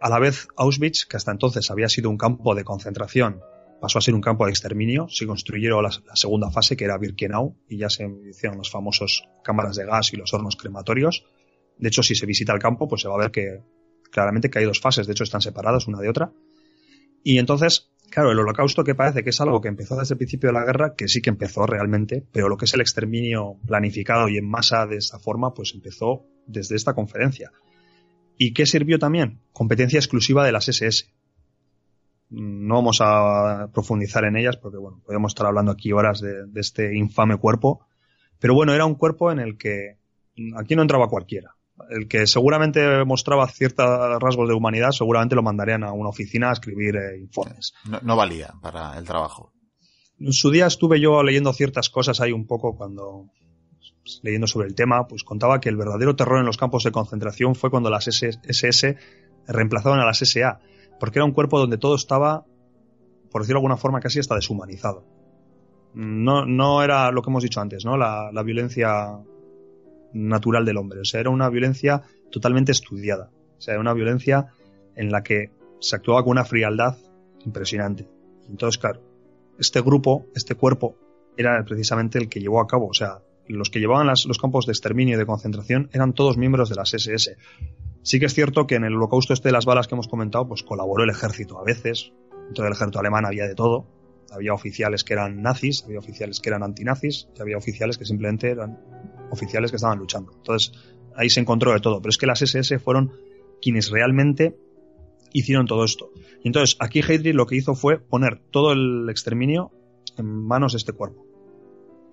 A la vez, Auschwitz, que hasta entonces había sido un campo de concentración, pasó a ser un campo de exterminio. Se construyeron la, segunda fase, que era Birkenau, y ya se hicieron las famosas cámaras de gas y los hornos crematorios. De hecho, si se visita el campo, pues se va a ver que claramente que hay dos fases, de hecho están separadas una de otra. Y entonces, claro, el holocausto que parece que es algo que empezó desde el principio de la guerra, que sí que empezó realmente, pero lo que es el exterminio planificado y en masa de esta forma, pues empezó desde esta conferencia. ¿Y qué sirvió también? Competencia exclusiva de las SS. No vamos a profundizar en ellas porque, bueno, podemos estar hablando aquí horas de, de este infame cuerpo. Pero bueno, era un cuerpo en el que aquí no entraba cualquiera el que seguramente mostraba ciertos rasgos de humanidad, seguramente lo mandarían a una oficina a escribir eh, informes. No, valía para el trabajo. En su día estuve yo leyendo ciertas cosas ahí un poco cuando pues, leyendo sobre el tema, pues contaba que el verdadero terror en los campos de concentración fue cuando las SS reemplazaban a las SA, porque era un cuerpo donde todo estaba, por decirlo de alguna forma, casi hasta deshumanizado. No, no era lo que hemos dicho antes, ¿no? La, la violencia natural del hombre. O sea, era una violencia totalmente estudiada. O sea, era una violencia en la que se actuaba con una frialdad impresionante. Entonces, claro, este grupo, este cuerpo, era precisamente el que llevó a cabo. O sea, los que llevaban los campos de exterminio y de concentración eran todos miembros de las SS. Sí que es cierto que en el holocausto este de las balas que hemos comentado, pues colaboró el ejército a veces. Dentro del ejército alemán había de todo. Había oficiales que eran nazis, había oficiales que eran antinazis y había oficiales que simplemente eran oficiales que estaban luchando. Entonces, ahí se encontró de todo. Pero es que las SS fueron quienes realmente hicieron todo esto. Y entonces, aquí Heydrich lo que hizo fue poner todo el exterminio en manos de este cuerpo.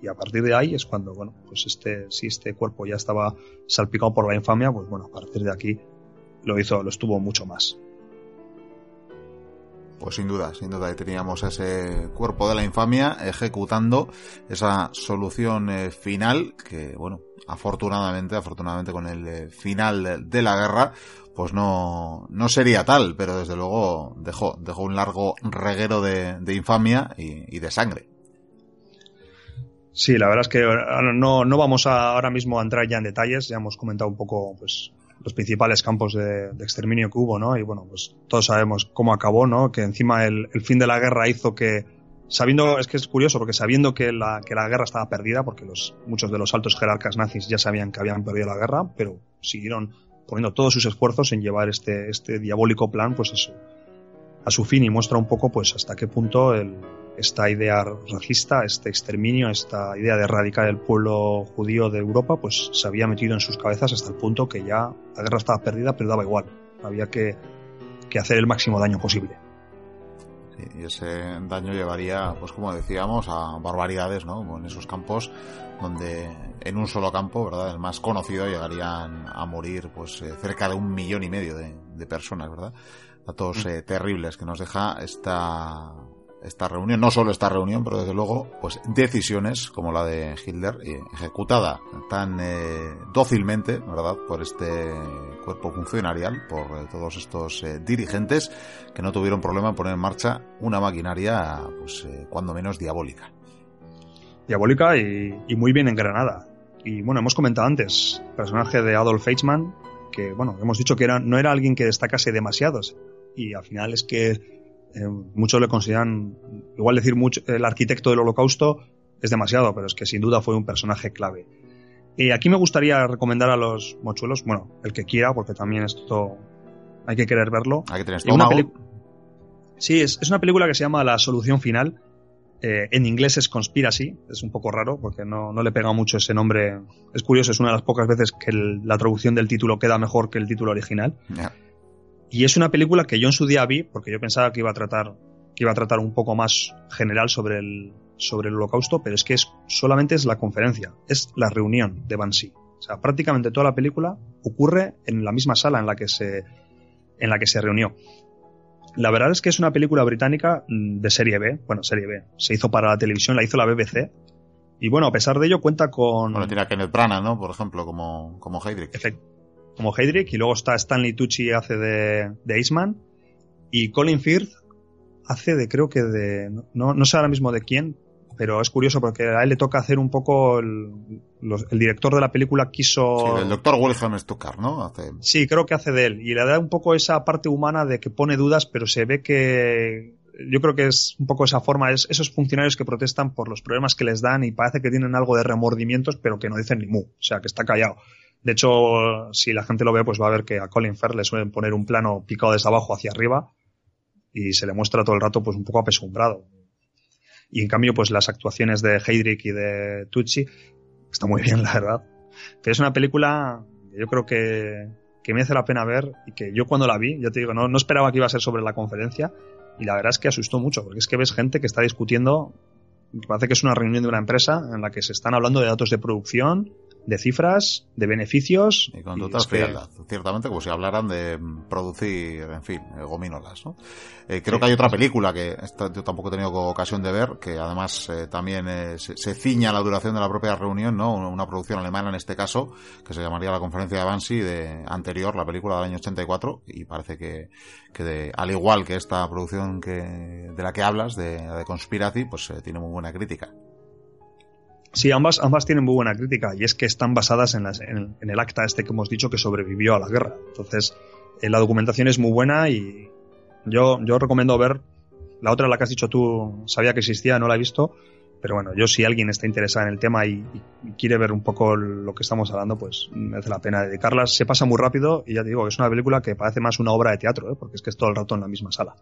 Y a partir de ahí es cuando, bueno, pues este, si este cuerpo ya estaba salpicado por la infamia, pues bueno, a partir de aquí lo hizo, lo estuvo mucho más. Pues sin duda, sin duda, teníamos ese cuerpo de la infamia ejecutando esa solución eh, final que, bueno, afortunadamente, afortunadamente con el eh, final de la guerra, pues no, no sería tal, pero desde luego dejó, dejó un largo reguero de, infamia y, de sangre. Sí, la verdad es que no, no vamos ahora mismo a entrar ya en detalles, ya hemos comentado un poco pues los principales campos de, exterminio que hubo, ¿no? Y bueno, pues todos sabemos cómo acabó, ¿no? Que encima el, fin de la guerra hizo que, sabiendo, es que es curioso, porque sabiendo que la, que la guerra estaba perdida, porque los, muchos de los altos jerarcas nazis ya sabían que habían perdido la guerra, pero siguieron poniendo todos sus esfuerzos en llevar este, este diabólico plan, pues a su, a su fin y muestra un poco, pues hasta qué punto el, esta idea racista, este exterminio, esta idea de erradicar el pueblo judío de Europa, pues se había metido en sus cabezas hasta el punto que ya la guerra estaba perdida, pero daba igual. Había que, hacer el máximo daño posible. y ese daño llevaría, pues como decíamos, a barbaridades, ¿no? En esos campos donde en un solo campo, ¿verdad? El más conocido llegarían a morir, pues eh, cerca de un millón y medio de, personas, ¿verdad? Datos mm. eh, terribles que nos deja esta esta reunión, no solo esta reunión, pero desde luego, pues decisiones como la de Hitler, eh, ejecutada tan eh, dócilmente, ¿verdad?, por este cuerpo funcionarial, por eh, todos estos dirigentes que no tuvieron problema en poner en marcha una maquinaria, pues, cuando menos diabólica. Diabólica y, y, muy bien engranada. Y bueno, hemos comentado antes, el personaje de Adolf Eichmann, que, bueno, hemos dicho que era, no era alguien que destacase demasiados. Y al final es que eh, muchos le consideran, igual decir mucho, el arquitecto del holocausto es demasiado, pero es que sin duda fue un personaje clave. Y aquí me gustaría recomendar a los mochuelos, bueno, el que quiera, porque también esto hay que querer verlo. Hay que tener estómago. Sí, es, es, una película que se llama La Solución Final. Eh, en inglés es Conspiracy, es un poco raro porque no, no, le pega mucho ese nombre. Es curioso, es una de las pocas veces que el, la traducción del título queda mejor que el título original. Yeah. Y es una película que yo en su día vi porque yo pensaba que iba a tratar, que iba a tratar un poco más general sobre el, sobre el holocausto, pero es que es, solamente es la conferencia, es la reunión de Banshee. O sea, prácticamente toda la película ocurre en la misma sala en la que se, en la que se reunió. La verdad es que es una película británica mm, de serie B, bueno, serie B, se hizo para la televisión, la hizo la BBC, y bueno, a pesar de ello cuenta con... Bueno, tiene a Kenneth Branagh, ¿no? Por ejemplo, como, como Heydrich. Efect como Heydrich, y luego está Stanley Tucci hace de, de Iceman, y Colin Firth hace de, creo que de... No, no sé ahora mismo de quién, pero es curioso porque a él le toca hacer un poco el, los, el director de la película quiso sí, el doctor Wilhelm Stuckar no hace... sí creo que hace de él y le da un poco esa parte humana de que pone dudas pero se ve que yo creo que es un poco esa forma es esos funcionarios que protestan por los problemas que les dan y parece que tienen algo de remordimientos pero que no dicen ni mu o sea que está callado de hecho si la gente lo ve pues va a ver que a Colin Firth le suelen poner un plano picado desde abajo hacia arriba y se le muestra todo el rato pues un poco apesumbrado y en cambio, pues las actuaciones de Heydrich y de Tucci está muy bien, la verdad. Pero es una película que yo creo que, que merece la pena ver y que yo cuando la vi, ya te digo, no, no esperaba que iba a ser sobre la conferencia y la verdad es que asustó mucho, porque es que ves gente que está discutiendo, parece que es una reunión de una empresa en la que se están hablando de datos de producción, de cifras, de beneficios. Y con total frialdad, que... ciertamente, como si hablaran de producir, en fin, gomínolas, ¿no? Eh, creo sí, que hay otra película que esta, yo tampoco he tenido ocasión de ver, que además eh, también eh, se, se, ciña la duración de la propia reunión, ¿no? Una producción alemana en este caso, que se llamaría La Conferencia de Banshee, de anterior, la película del año 84, y parece que, que de, al igual que esta producción que, de la que hablas, de, de Conspiracy, pues tiene muy buena crítica. Sí, ambas, ambas tienen muy buena crítica y es que están basadas en, las, el acta este que hemos dicho que sobrevivió a la guerra. Entonces, eh, la documentación es muy buena y yo, yo recomiendo ver la otra, la que has dicho tú, sabía que existía, no la he visto, pero bueno, yo si alguien está interesado en el tema y, y quiere ver un poco lo que estamos hablando, pues merece la pena dedicarla. Se pasa muy rápido y ya te digo, es una película que parece más una obra de teatro, ¿eh? porque es que es todo el rato en la misma sala.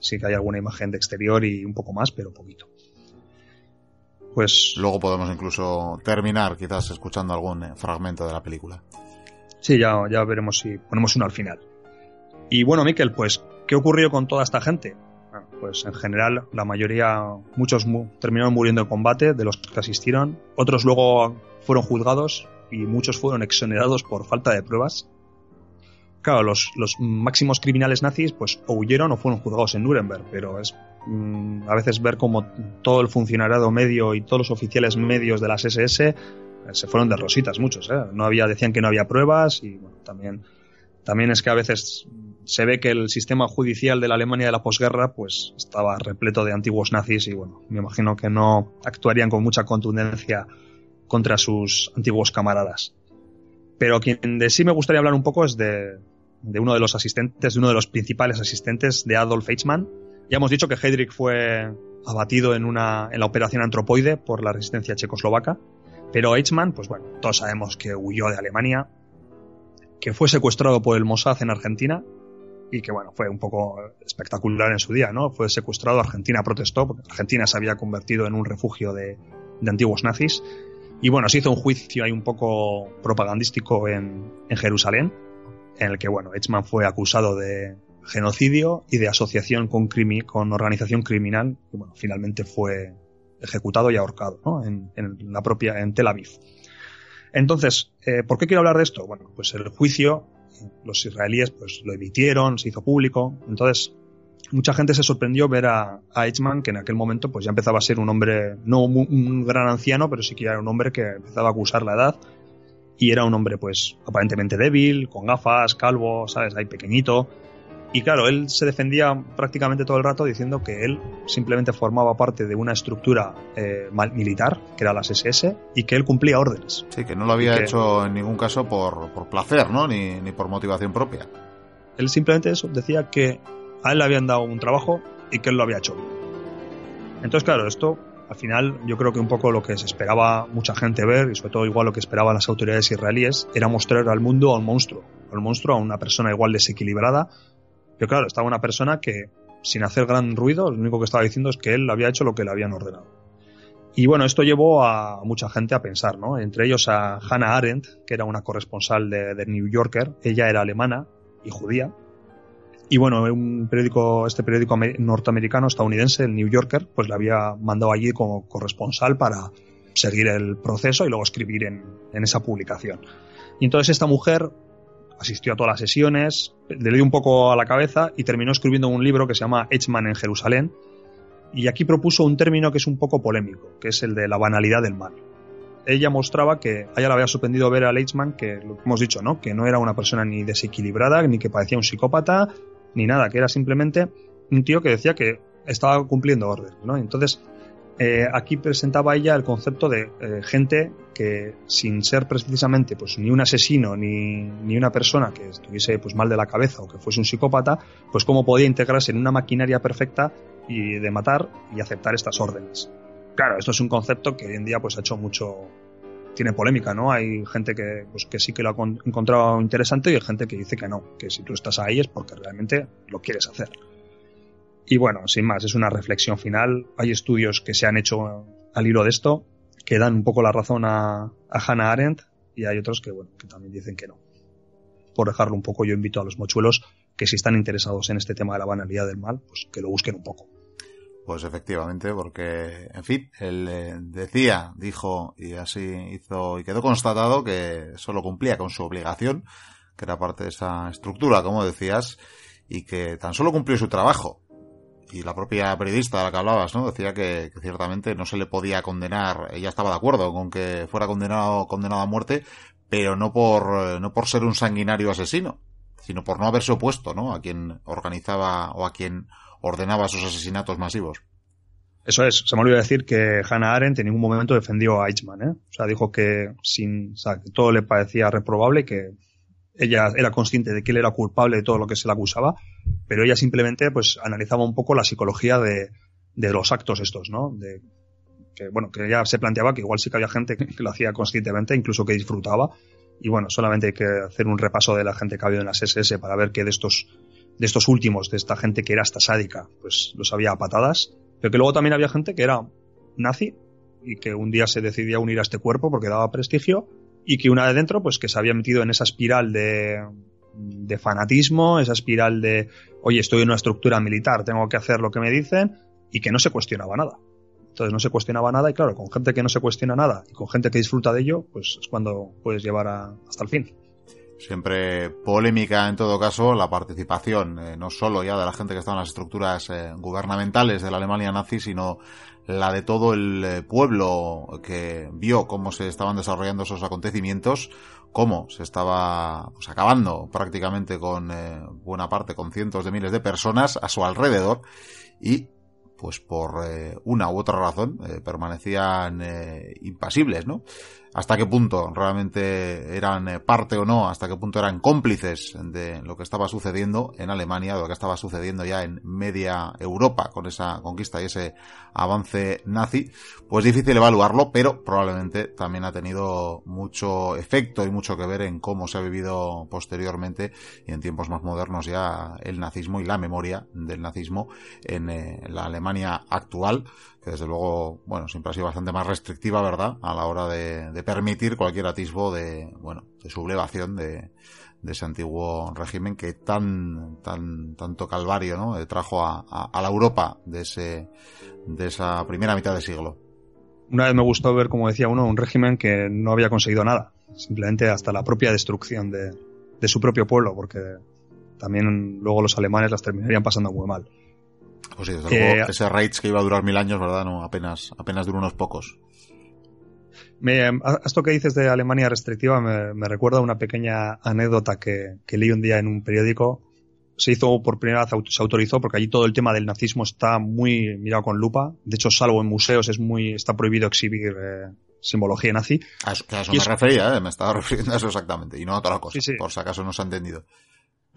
Sí que hay alguna imagen de exterior y un poco más, pero poquito pues luego podemos incluso terminar quizás escuchando algún eh, fragmento de la película. Sí, ya, ya veremos si ponemos uno al final. Y bueno, Miquel, pues, ¿qué ocurrió con toda esta gente? Bueno, pues en general, la mayoría, muchos mu terminaron muriendo en combate de los que asistieron, otros luego fueron juzgados y muchos fueron exonerados por falta de pruebas. Claro, los, los máximos criminales nazis pues o huyeron o fueron juzgados en Nuremberg, pero es a veces ver como todo el funcionariado medio y todos los oficiales medios de las SS se fueron de rositas muchos ¿eh? no había decían que no había pruebas y también también es que a veces se ve que el sistema judicial de la Alemania de la posguerra pues estaba repleto de antiguos nazis y bueno me imagino que no actuarían con mucha contundencia contra sus antiguos camaradas pero quien de sí me gustaría hablar un poco es de, de uno de los asistentes de uno de los principales asistentes de Adolf Eichmann ya hemos dicho que Heydrich fue abatido en, una, en la operación Antropoide por la resistencia checoslovaca, pero Eichmann, pues bueno, todos sabemos que huyó de Alemania, que fue secuestrado por el Mossad en Argentina y que bueno, fue un poco espectacular en su día, ¿no? Fue secuestrado, Argentina protestó, porque Argentina se había convertido en un refugio de, de antiguos nazis. Y bueno, se hizo un juicio ahí un poco propagandístico en, en Jerusalén, en el que bueno, Eichmann fue acusado de, genocidio y de asociación con, crimi con organización criminal, bueno, finalmente fue ejecutado y ahorcado ¿no? en, en, la propia en Tel Aviv. Entonces, eh, ¿por qué quiero hablar de esto? Bueno, pues el juicio, los israelíes pues lo emitieron, se hizo público, entonces mucha gente se sorprendió ver a, a Eichmann, que en aquel momento pues ya empezaba a ser un hombre, no un, un gran anciano, pero sí que era un hombre que empezaba a acusar la edad, y era un hombre pues aparentemente débil, con gafas, calvo, ¿sabes? Ahí pequeñito, Y claro, él se defendía prácticamente todo el rato diciendo que él simplemente formaba parte de una estructura eh, militar, que era las SS, y que él cumplía órdenes. Sí, que no lo había hecho en ningún caso por, por placer, ¿no? Ni, ni, por motivación propia. Él simplemente eso, decía que a él le habían dado un trabajo y que él lo había hecho Entonces, claro, esto al final yo creo que un poco lo que se esperaba mucha gente ver, y sobre todo igual lo que esperaban las autoridades israelíes, era mostrar al mundo a un monstruo, al monstruo a una persona igual desequilibrada, pero claro, estaba una persona que, sin hacer gran ruido, lo único que estaba diciendo es que él había hecho lo que le habían ordenado. Y bueno, esto llevó a mucha gente a pensar, ¿no? Entre ellos a Hannah Arendt, que era una corresponsal de, New Yorker. Ella era alemana y judía. Y bueno, un periódico, este periódico norteamericano, estadounidense, el New Yorker, pues le había mandado allí como corresponsal para seguir el proceso y luego escribir en, en esa publicación. Y entonces esta mujer asistió a todas las sesiones, le dio un poco a la cabeza y terminó escribiendo un libro que se llama Eichmann en Jerusalén. Y aquí propuso un término que es un poco polémico, que es el de la banalidad del mal. Ella mostraba que a ella le había sorprendido ver a Eichmann, que lo hemos dicho, ¿no? Que no era una persona ni desequilibrada, ni que parecía un psicópata, ni nada, que era simplemente un tío que decía que estaba cumpliendo órdenes, ¿no? Entonces, eh, aquí presentaba ella el concepto de eh, gente que sin ser precisamente pues ni un asesino ni, ni, una persona que estuviese pues mal de la cabeza o que fuese un psicópata, pues cómo podía integrarse en una maquinaria perfecta y de matar y aceptar estas órdenes. Claro, esto es un concepto que hoy en día pues ha hecho mucho tiene polémica, ¿no? Hay gente que, pues, que sí que lo ha encontrado interesante y hay gente que dice que no, que si tú estás ahí es porque realmente lo quieres hacer. Y bueno, sin más, es una reflexión final. Hay estudios que se han hecho al hilo de esto que dan un poco la razón a, Hannah Arendt y hay otros que, bueno, que también dicen que no. Por dejarlo un poco, yo invito a los mochuelos que si están interesados en este tema de la banalidad del mal, pues que lo busquen un poco. Pues efectivamente, porque, en fin, él eh, decía, dijo, y así hizo, y quedó constatado que solo cumplía con su obligación, que era parte de esa estructura, como decías, y que tan solo cumplió su trabajo, y la propia periodista de la que hablabas, ¿no? Decía que, ciertamente no se le podía condenar, ella estaba de acuerdo con que fuera condenado, condenado a muerte, pero no por, no por ser un sanguinario asesino, sino por no haberse opuesto, ¿no? A quien organizaba o a quien ordenaba esos asesinatos masivos. Eso es, se me olvidó decir que Hannah Arendt en ningún momento defendió a Eichmann, ¿eh? O sea, dijo que sin, o sea, que todo le parecía reprobable, que ella era consciente de que él era culpable de todo lo que se le acusaba, pero ella simplemente pues analizaba un poco la psicología de, de los actos estos, ¿no? Que bueno, que ella se planteaba que igual sí que había gente que, lo hacía conscientemente, incluso que disfrutaba, y bueno, solamente hay que hacer un repaso de la gente que ha habido en las SS para ver que de estos, de estos últimos, de esta gente que era hasta sádica, pues los había a patadas, pero que luego también había gente que era nazi y que un día se decidía unir a este cuerpo porque daba prestigio y que una de dentro, pues que se había metido en esa espiral de, de fanatismo, esa espiral de, oye, estoy en una estructura militar, tengo que hacer lo que me dicen, y que no se cuestionaba nada. Entonces no se cuestionaba nada y claro, con gente que no se cuestiona nada y con gente que disfruta de ello, pues es cuando puedes llevar hasta el fin. Siempre polémica en todo caso la participación, eh, no solo ya de la gente que está en las estructuras eh, gubernamentales de la Alemania nazi, sino la de todo el eh, pueblo que vio cómo se estaban desarrollando esos acontecimientos, cómo se estaba pues, acabando prácticamente con eh, buena parte, con cientos de miles de personas a su alrededor y pues por eh, una u otra razón permanecían impasibles, ¿no? Hasta qué punto realmente eran eh, parte o no, hasta qué punto eran cómplices de lo que estaba sucediendo en Alemania, de lo que estaba sucediendo ya en media Europa con esa conquista y ese avance nazi, pues difícil evaluarlo, pero probablemente también ha tenido mucho efecto y mucho que ver en cómo se ha vivido posteriormente y en tiempos más modernos ya el nazismo y la memoria del nazismo en eh, la Alemania actual, desde luego, bueno, siempre ha sido bastante más restrictiva, ¿verdad?, a la hora de, permitir cualquier atisbo de, bueno, de sublevación de, de ese antiguo régimen que tan, tan, tanto calvario, ¿no?, eh, trajo a, a, la Europa de ese, de esa primera mitad de siglo. Una vez me gustó ver, como decía uno, un régimen que no había conseguido nada, simplemente hasta la propia destrucción de, de su propio pueblo, porque también luego los alemanes las terminarían pasando muy mal. Pues sí, desde luego, ese raids que iba a durar mil años, ¿verdad? No, apenas, apenas duró unos pocos. Me, esto que dices de Alemania restrictiva me, recuerda una pequeña anécdota que, leí un día en un periódico se hizo por primera vez, se autorizó, porque allí todo el tema del nazismo está muy mirado con lupa. De hecho, salvo en museos, es muy, está prohibido exhibir eh, simbología nazi. A eso, a eso me refería, ¿eh? me estaba refiriendo a eso exactamente, y no a otra cosa, por si acaso no se ha entendido.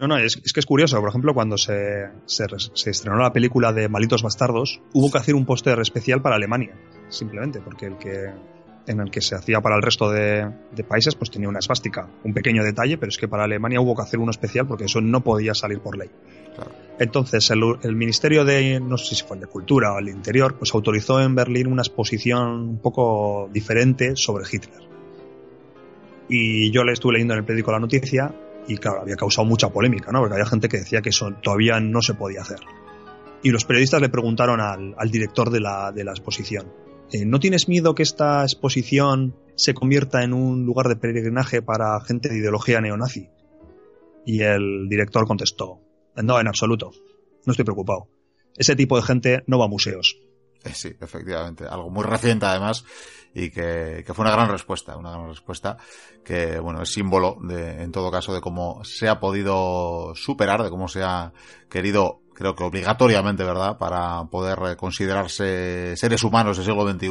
No, no, es, que es curioso. Por ejemplo, cuando se, se, estrenó la película de Malitos Bastardos, hubo que hacer un póster especial para Alemania, simplemente, porque el que en el que se hacía para el resto de, países, pues tenía una esvástica. Un pequeño detalle, pero es que para Alemania hubo que hacer uno especial porque eso no podía salir por ley. Entonces, el, Ministerio de, no sé si fue el de Cultura o el Interior, pues autorizó en Berlín una exposición un poco diferente sobre Hitler. Y yo le estuve leyendo en el periódico la noticia y claro, había causado mucha polémica, ¿no? Porque había gente que decía que eso todavía no se podía hacer. Y los periodistas le preguntaron al, director de la, de la exposición, eh, ¿no tienes miedo que esta exposición se convierta en un lugar de peregrinaje para gente de ideología neonazi? Y el director contestó, no, en absoluto, no estoy preocupado. Ese tipo de gente no va a museos. Eh, sí, efectivamente. Algo muy reciente además y que, que, fue una gran respuesta, una gran respuesta que, bueno, es símbolo de, en todo caso, de cómo se ha podido superar, de cómo se ha querido creo que obligatoriamente, ¿verdad?, para poder considerarse seres humanos del siglo XXI,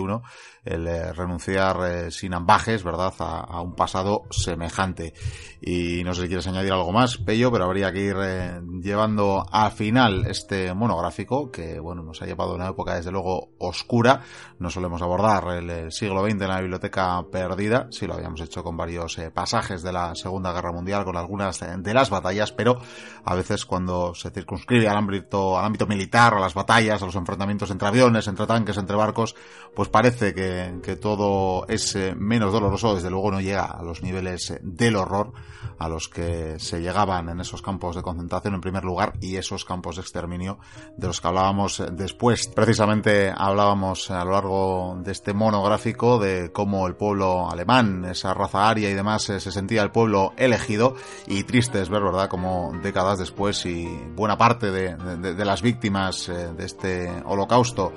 el eh, renunciar eh, sin ambajes, ¿verdad?, a, un pasado semejante. Y no sé si quieres añadir algo más, Pello, pero habría que ir eh, llevando al final este monográfico, que, bueno, nos ha llevado una época, desde luego, oscura. No solemos abordar el, siglo XX en la biblioteca perdida, sí lo habíamos hecho con varios pasajes de la Segunda Guerra Mundial, con algunas de las batallas, pero a veces cuando se circunscribe al ámbito, al ámbito militar, a las batallas, a los enfrentamientos entre aviones, entre tanques, entre barcos, pues parece que que, todo es eh, menos doloroso, desde luego no llega a los niveles eh, del horror a los que se llegaban en esos campos de concentración en primer lugar y esos campos de exterminio de los que hablábamos eh, después. Precisamente hablábamos a lo largo de este monográfico de cómo el pueblo alemán, esa raza aria y demás, se sentía el pueblo elegido y triste es ver, ¿verdad?, como décadas después y buena parte de, las víctimas de este holocausto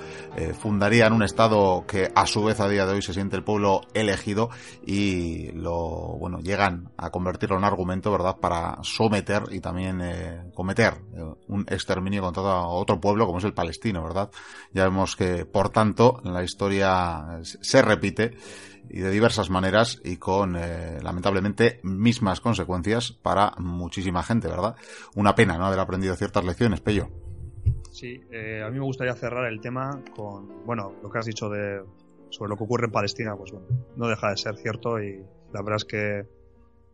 fundarían un Estado que a su vez a día de hoy se siente el pueblo elegido y lo, bueno, llegan a convertirlo en argumento, ¿verdad?, para someter y también eh, cometer eh, un exterminio contra otro pueblo como es el palestino, ¿verdad? Ya vemos que, por tanto, la historia se repite y de diversas maneras y con eh, lamentablemente mismas consecuencias para muchísima gente, ¿verdad? Una pena no haber aprendido ciertas lecciones, Pello. Sí, a mí me gustaría cerrar el tema con, bueno, lo que has dicho de sobre lo que ocurre en Palestina, pues bueno, no deja de ser cierto y la verdad es que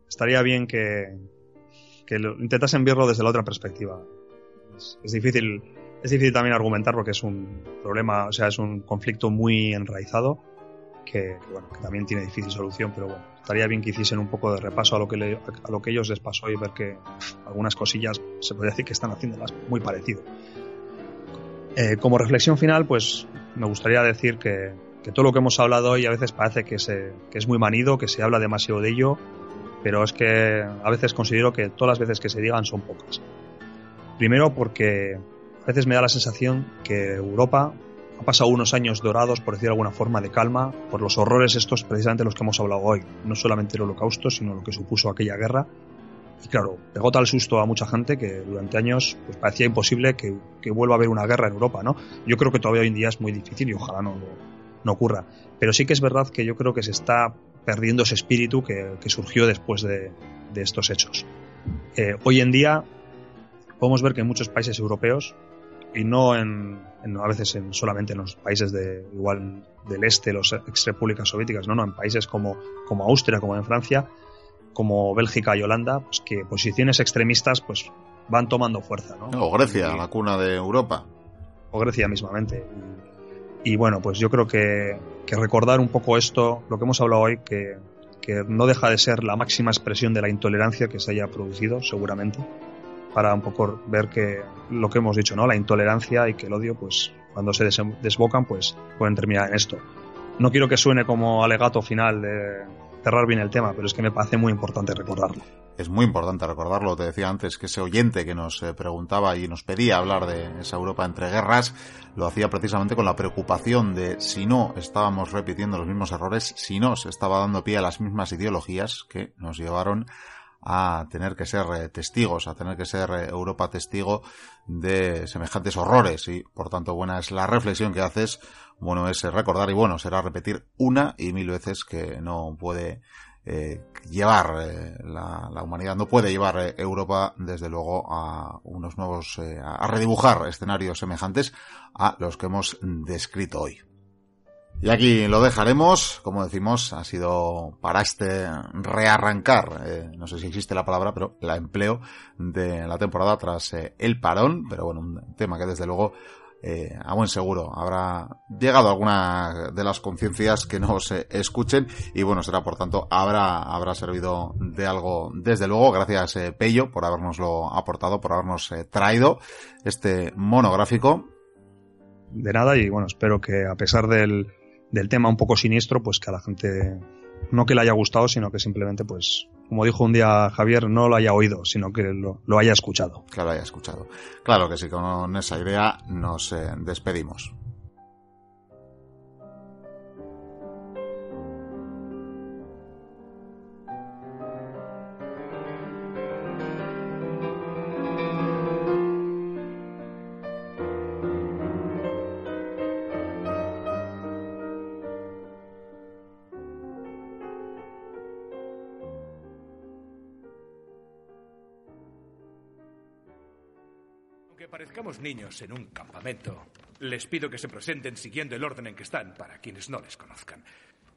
estaría bien que, que intentasen verlo desde la otra perspectiva. Es, difícil, es difícil también argumentar porque es un problema, o sea, es un conflicto muy enraizado que, bueno, que también tiene difícil solución, pero bueno, estaría bien que hiciesen un poco de repaso a lo que, a lo que ellos les pasó y ver que algunas cosillas se podría decir que están haciéndolas muy parecido. Eh, como reflexión final, pues me gustaría decir que, que todo lo que hemos hablado hoy a veces parece que, es muy manido, que se habla demasiado de ello, pero es que a veces considero que todas las veces que se digan son pocas. Primero porque a veces me da la sensación que Europa ha pasado unos años dorados, por decir de alguna forma, de calma, por los horrores estos precisamente los que hemos hablado hoy. No solamente el holocausto, sino lo que supuso aquella guerra. Y claro, pegó tal susto a mucha gente que durante años pues, parecía imposible que, que, vuelva a haber una guerra en Europa, ¿no? Yo creo que todavía hoy en día es muy difícil y ojalá no, no ocurra. Pero sí que es verdad que yo creo que se está perdiendo ese espíritu que, surgió después de, estos hechos. Eh, hoy en día podemos ver que en muchos países europeos, y no en, a veces en, solamente en los países de igual del este, los ex repúblicas soviéticas, no, no, en países como, como Austria, como en Francia, como Bélgica y Holanda, pues que posiciones extremistas pues van tomando fuerza, ¿no? O Grecia, la cuna de Europa. O Grecia mismamente. Y bueno, pues yo creo que, recordar un poco esto, lo que hemos hablado hoy, que, no deja de ser la máxima expresión de la intolerancia que se haya producido, seguramente, para un poco ver que lo que hemos dicho, ¿no? La intolerancia y que el odio, pues cuando se desbocan, pues pueden terminar en esto. No quiero que suene como alegato final de cerrar bien el tema, pero es que me parece muy importante recordarlo es muy importante recordarlo. Te decía antes que ese oyente que nos eh, preguntaba y nos pedía hablar de esa Europa entre guerras, lo hacía precisamente con la preocupación de si no estábamos repitiendo los mismos errores, si no se estaba dando pie a las mismas ideologías que nos llevaron a tener que ser eh, testigos, a tener que ser eh, Europa testigo de semejantes horrores y por tanto buena es la reflexión que haces, bueno es recordar y bueno será repetir una y mil veces que no puede eh, llevar la, la, humanidad, no puede llevar Europa desde luego a unos nuevos, a redibujar escenarios semejantes a los que hemos descrito hoy. Y aquí lo dejaremos, como decimos, ha sido para este rearrancar, eh, no sé si existe la palabra, pero la empleo de la temporada tras eh, el parón, pero bueno, un tema que desde luego eh, a buen seguro habrá llegado alguna de las conciencias que nos escuchen y bueno, será por tanto, habrá, habrá servido de algo desde luego, gracias Pello por habernoslo aportado, por habernos traído este monográfico. De nada y bueno, espero que a pesar del del tema un poco siniestro, pues que a la gente no que le haya gustado, sino que simplemente, pues, como dijo un día Javier, no lo haya oído, sino que lo, haya escuchado. Que lo haya escuchado. Claro que sí, con esa idea nos eh, despedimos. Niños en un campamento, les pido que se presenten siguiendo el orden en que están para quienes no les conozcan.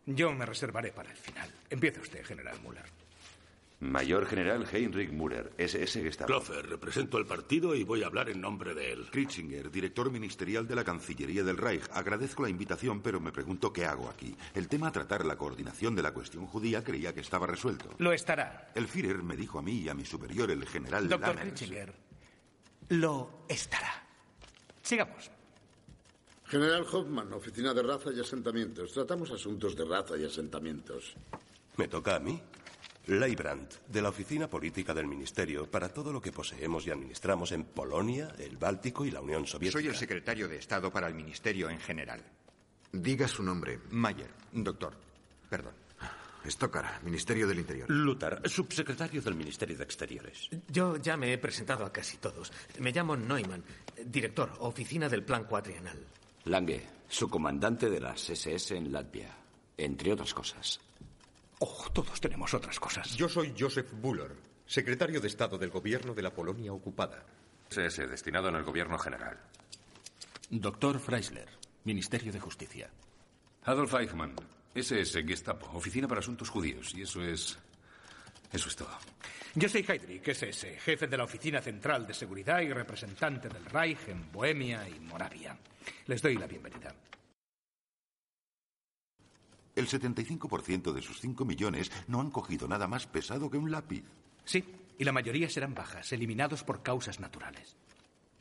Yo me reservaré para el final. Empieza usted, General Müller. Mayor General Heinrich Müller, SS Gestapo. Kloffer, represento el partido y voy a hablar en nombre de él. Kritzinger, director ministerial de la Cancillería del Reich. Agradezco la invitación, pero me pregunto qué hago aquí. El tema a tratar la coordinación de la cuestión judía creía que estaba resuelto. Lo estará. El Führer me dijo a mí y a mi superior, el general Doctor Kritzinger, lo estará. Sigamos. General Hoffman, Oficina de Raza y Asentamientos. Tratamos asuntos de raza y asentamientos. ¿Me toca a mí? Leibrand, de la Oficina Política del Ministerio, para todo lo que poseemos y administramos en Polonia, el Báltico y la Unión Soviética. Soy el secretario de Estado para el Ministerio en general. Diga su nombre. Mayer, doctor. Perdón. Stockar, Ministerio del Interior. Lutar, subsecretario del Ministerio de Exteriores. Yo ya me he presentado a casi todos. Me llamo Neumann, director, oficina del Plan Cuatrienal. Lange, su comandante de las SS en Latvia, entre otras cosas. Oh, todos tenemos otras cosas. Yo soy Joseph Buller, secretario de Estado del Gobierno de la Polonia ocupada. SS, destinado en el Gobierno General. Doctor Freisler, Ministerio de Justicia. Adolf Eichmann, SS, Gestapo, Oficina para Asuntos Judíos. Y eso es. Eso es todo. Yo soy Heydrich, SS, jefe de la Oficina Central de Seguridad y representante del Reich en Bohemia y Moravia. Les doy la bienvenida. El 75% de sus 5 millones no han cogido nada más pesado que un lápiz. Sí, y la mayoría serán bajas, eliminados por causas naturales.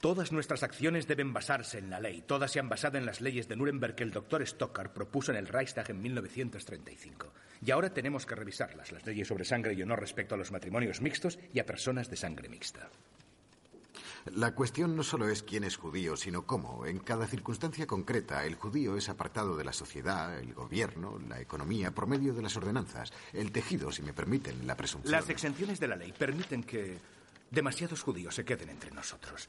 Todas nuestras acciones deben basarse en la ley. Todas se han basado en las leyes de Nuremberg que el doctor Stockar propuso en el Reichstag en 1935. Y ahora tenemos que revisarlas, las leyes sobre sangre y honor respecto a los matrimonios mixtos y a personas de sangre mixta. La cuestión no solo es quién es judío, sino cómo. En cada circunstancia concreta, el judío es apartado de la sociedad, el gobierno, la economía, por medio de las ordenanzas. El tejido, si me permiten, la presunción. Las exenciones de la ley permiten que demasiados judíos se queden entre nosotros.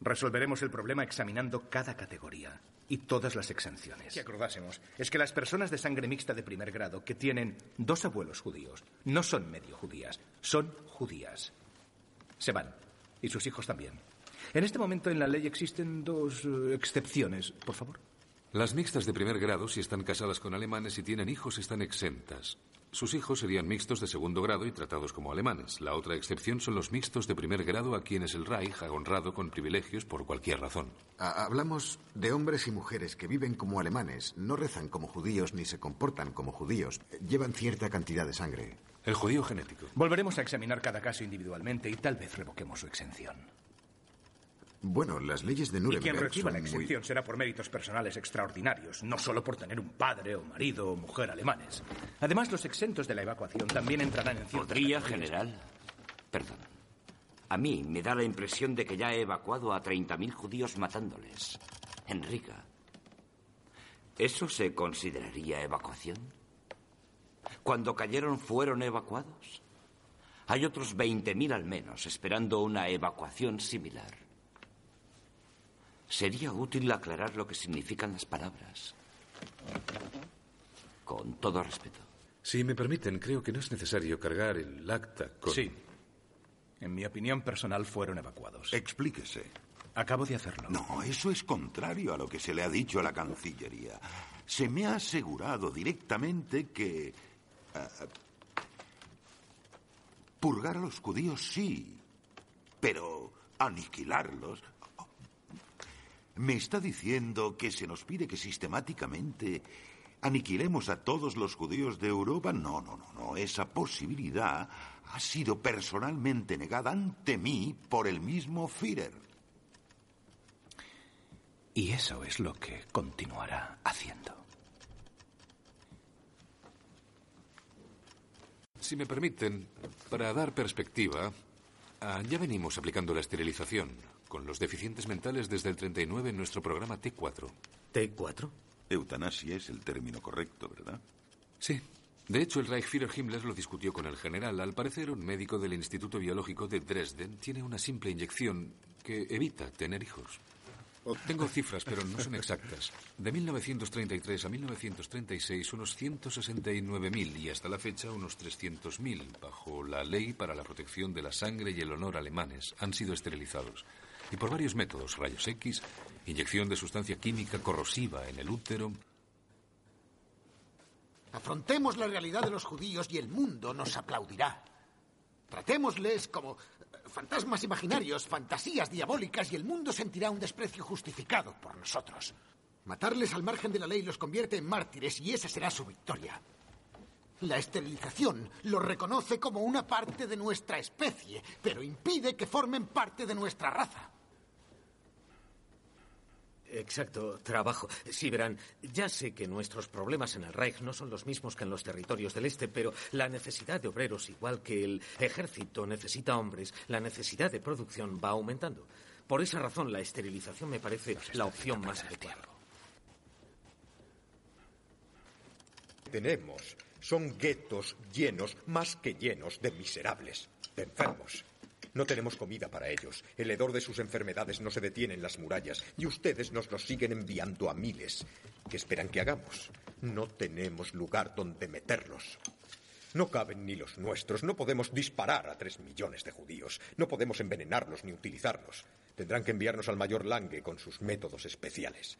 Resolveremos el problema examinando cada categoría y todas las exenciones. Que acordásemos es que las personas de sangre mixta de primer grado que tienen dos abuelos judíos no son medio judías, son judías. Se van. Y sus hijos también. En este momento en la ley existen dos eh, excepciones, por favor. Las mixtas de primer grado, si están casadas con alemanes y tienen hijos, están exentas. Sus hijos serían mixtos de segundo grado y tratados como alemanes. La otra excepción son los mixtos de primer grado a quienes el Reich ha honrado con privilegios por cualquier razón. Hablamos de hombres y mujeres que viven como alemanes, no rezan como judíos ni se comportan como judíos. Llevan cierta cantidad de sangre. El judío genético. Volveremos a examinar cada caso individualmente y tal vez revoquemos su exención. Bueno, las leyes de Nuremberg. Y quien reciba la son muy- exención será por méritos personales extraordinarios, no solo por tener un padre o marido o mujer alemanes. Además, los exentos de la evacuación también entrarán en ciertas ¿Podría, categorías. general? Perdón. A mí me da la impresión de que ya he evacuado a 30.000 judíos matándoles. En Riga. ¿Eso se consideraría evacuación? ¿Cuando cayeron fueron evacuados? Hay otros 20.000 al menos esperando una evacuación similar. Sería útil aclarar lo que significan las palabras. Con todo respeto. Si me permiten, creo que no es necesario cargar el acta con... Sí. En mi opinión personal fueron evacuados. Explíquese. Acabo de hacerlo. No, eso es contrario a lo que se le ha dicho a la Cancillería. Se me ha asegurado directamente que... eh, purgar a los judíos sí, pero aniquilarlos... ¿Me está diciendo que se nos pide que sistemáticamente aniquilemos a todos los judíos de Europa? No, no, no, no. Esa posibilidad ha sido personalmente negada ante mí por el mismo Führer. Y eso es lo que continuará haciendo. Si me permiten, para dar perspectiva, ah, ya venimos aplicando la esterilización con los deficientes mentales desde el 39 en nuestro programa T4. ¿T4? Eutanasia es el término correcto, ¿verdad? Sí. De hecho, el Reichsführer Himmler lo discutió con el general. Al parecer, un médico del Instituto Biológico de Dresden tiene una simple inyección que evita tener hijos. Tengo cifras, pero no son exactas. De 1933 a 1936, unos 169.000 y hasta la fecha unos 300.000, bajo la ley para la protección de la sangre y el honor alemanes, han sido esterilizados. Y por varios métodos, rayos X, inyección de sustancia química corrosiva en el útero. Afrontemos la realidad de los judíos y el mundo nos aplaudirá. Tratémosles como eh, fantasmas imaginarios, fantasías diabólicas y el mundo sentirá un desprecio justificado por nosotros. Matarles al margen de la ley los convierte en mártires y esa será su victoria. La esterilización los reconoce como una parte de nuestra especie, pero impide que formen parte de nuestra raza. Exacto, trabajo. Sí, verán, ya sé que nuestros problemas en el Reich no son los mismos que en los territorios del Este, pero la necesidad de obreros, igual que el ejército necesita hombres, la necesidad de producción va aumentando. Por esa razón, la esterilización me parece la opción más adecuada. Tenemos son guetos llenos, más que llenos, de miserables, de enfermos. No tenemos comida para ellos. El hedor de sus enfermedades no se detiene en las murallas y ustedes nos los siguen enviando a miles. ¿Qué esperan que hagamos? No tenemos lugar donde meterlos. No caben ni los nuestros. No podemos disparar a tres millones de judíos. No podemos envenenarlos ni utilizarlos. Tendrán que enviarnos al mayor Lange con sus métodos especiales.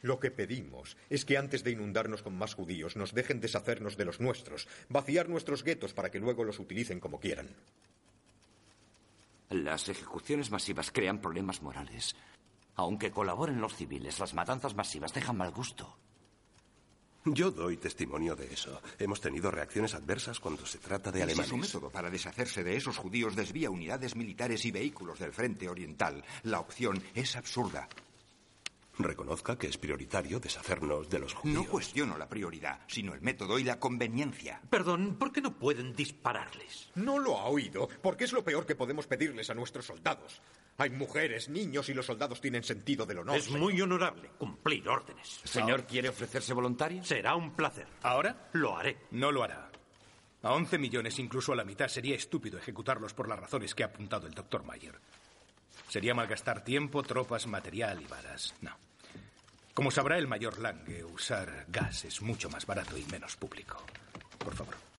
Lo que pedimos es que antes de inundarnos con más judíos nos dejen deshacernos de los nuestros, vaciar nuestros guetos para que luego los utilicen como quieran. Las ejecuciones masivas crean problemas morales. Aunque colaboren los civiles, las matanzas masivas dejan mal gusto. Yo doy testimonio de eso. Hemos tenido reacciones adversas cuando se trata de Si alemanes. su método para deshacerse de esos judíos desvía unidades militares y vehículos del frente oriental, la opción es absurda. Reconozca que es prioritario deshacernos de los judíos. No cuestiono la prioridad, sino el método y la conveniencia. Perdón, ¿por qué no pueden dispararles? No lo ha oído, porque es lo peor que podemos pedirles a nuestros soldados. Hay mujeres, niños y los soldados tienen sentido del honor. Es muy honorable cumplir órdenes. ¿Señor quiere ofrecerse voluntario? Será un placer. ¿Ahora? Lo haré. No lo hará. A 11 millones, incluso a la mitad, sería estúpido ejecutarlos por las razones que ha apuntado el doctor Mayer. Sería malgastar tiempo, tropas, material y balas. No. Como sabrá el mayor Lange, usar gas es mucho más barato y menos público. Por favor.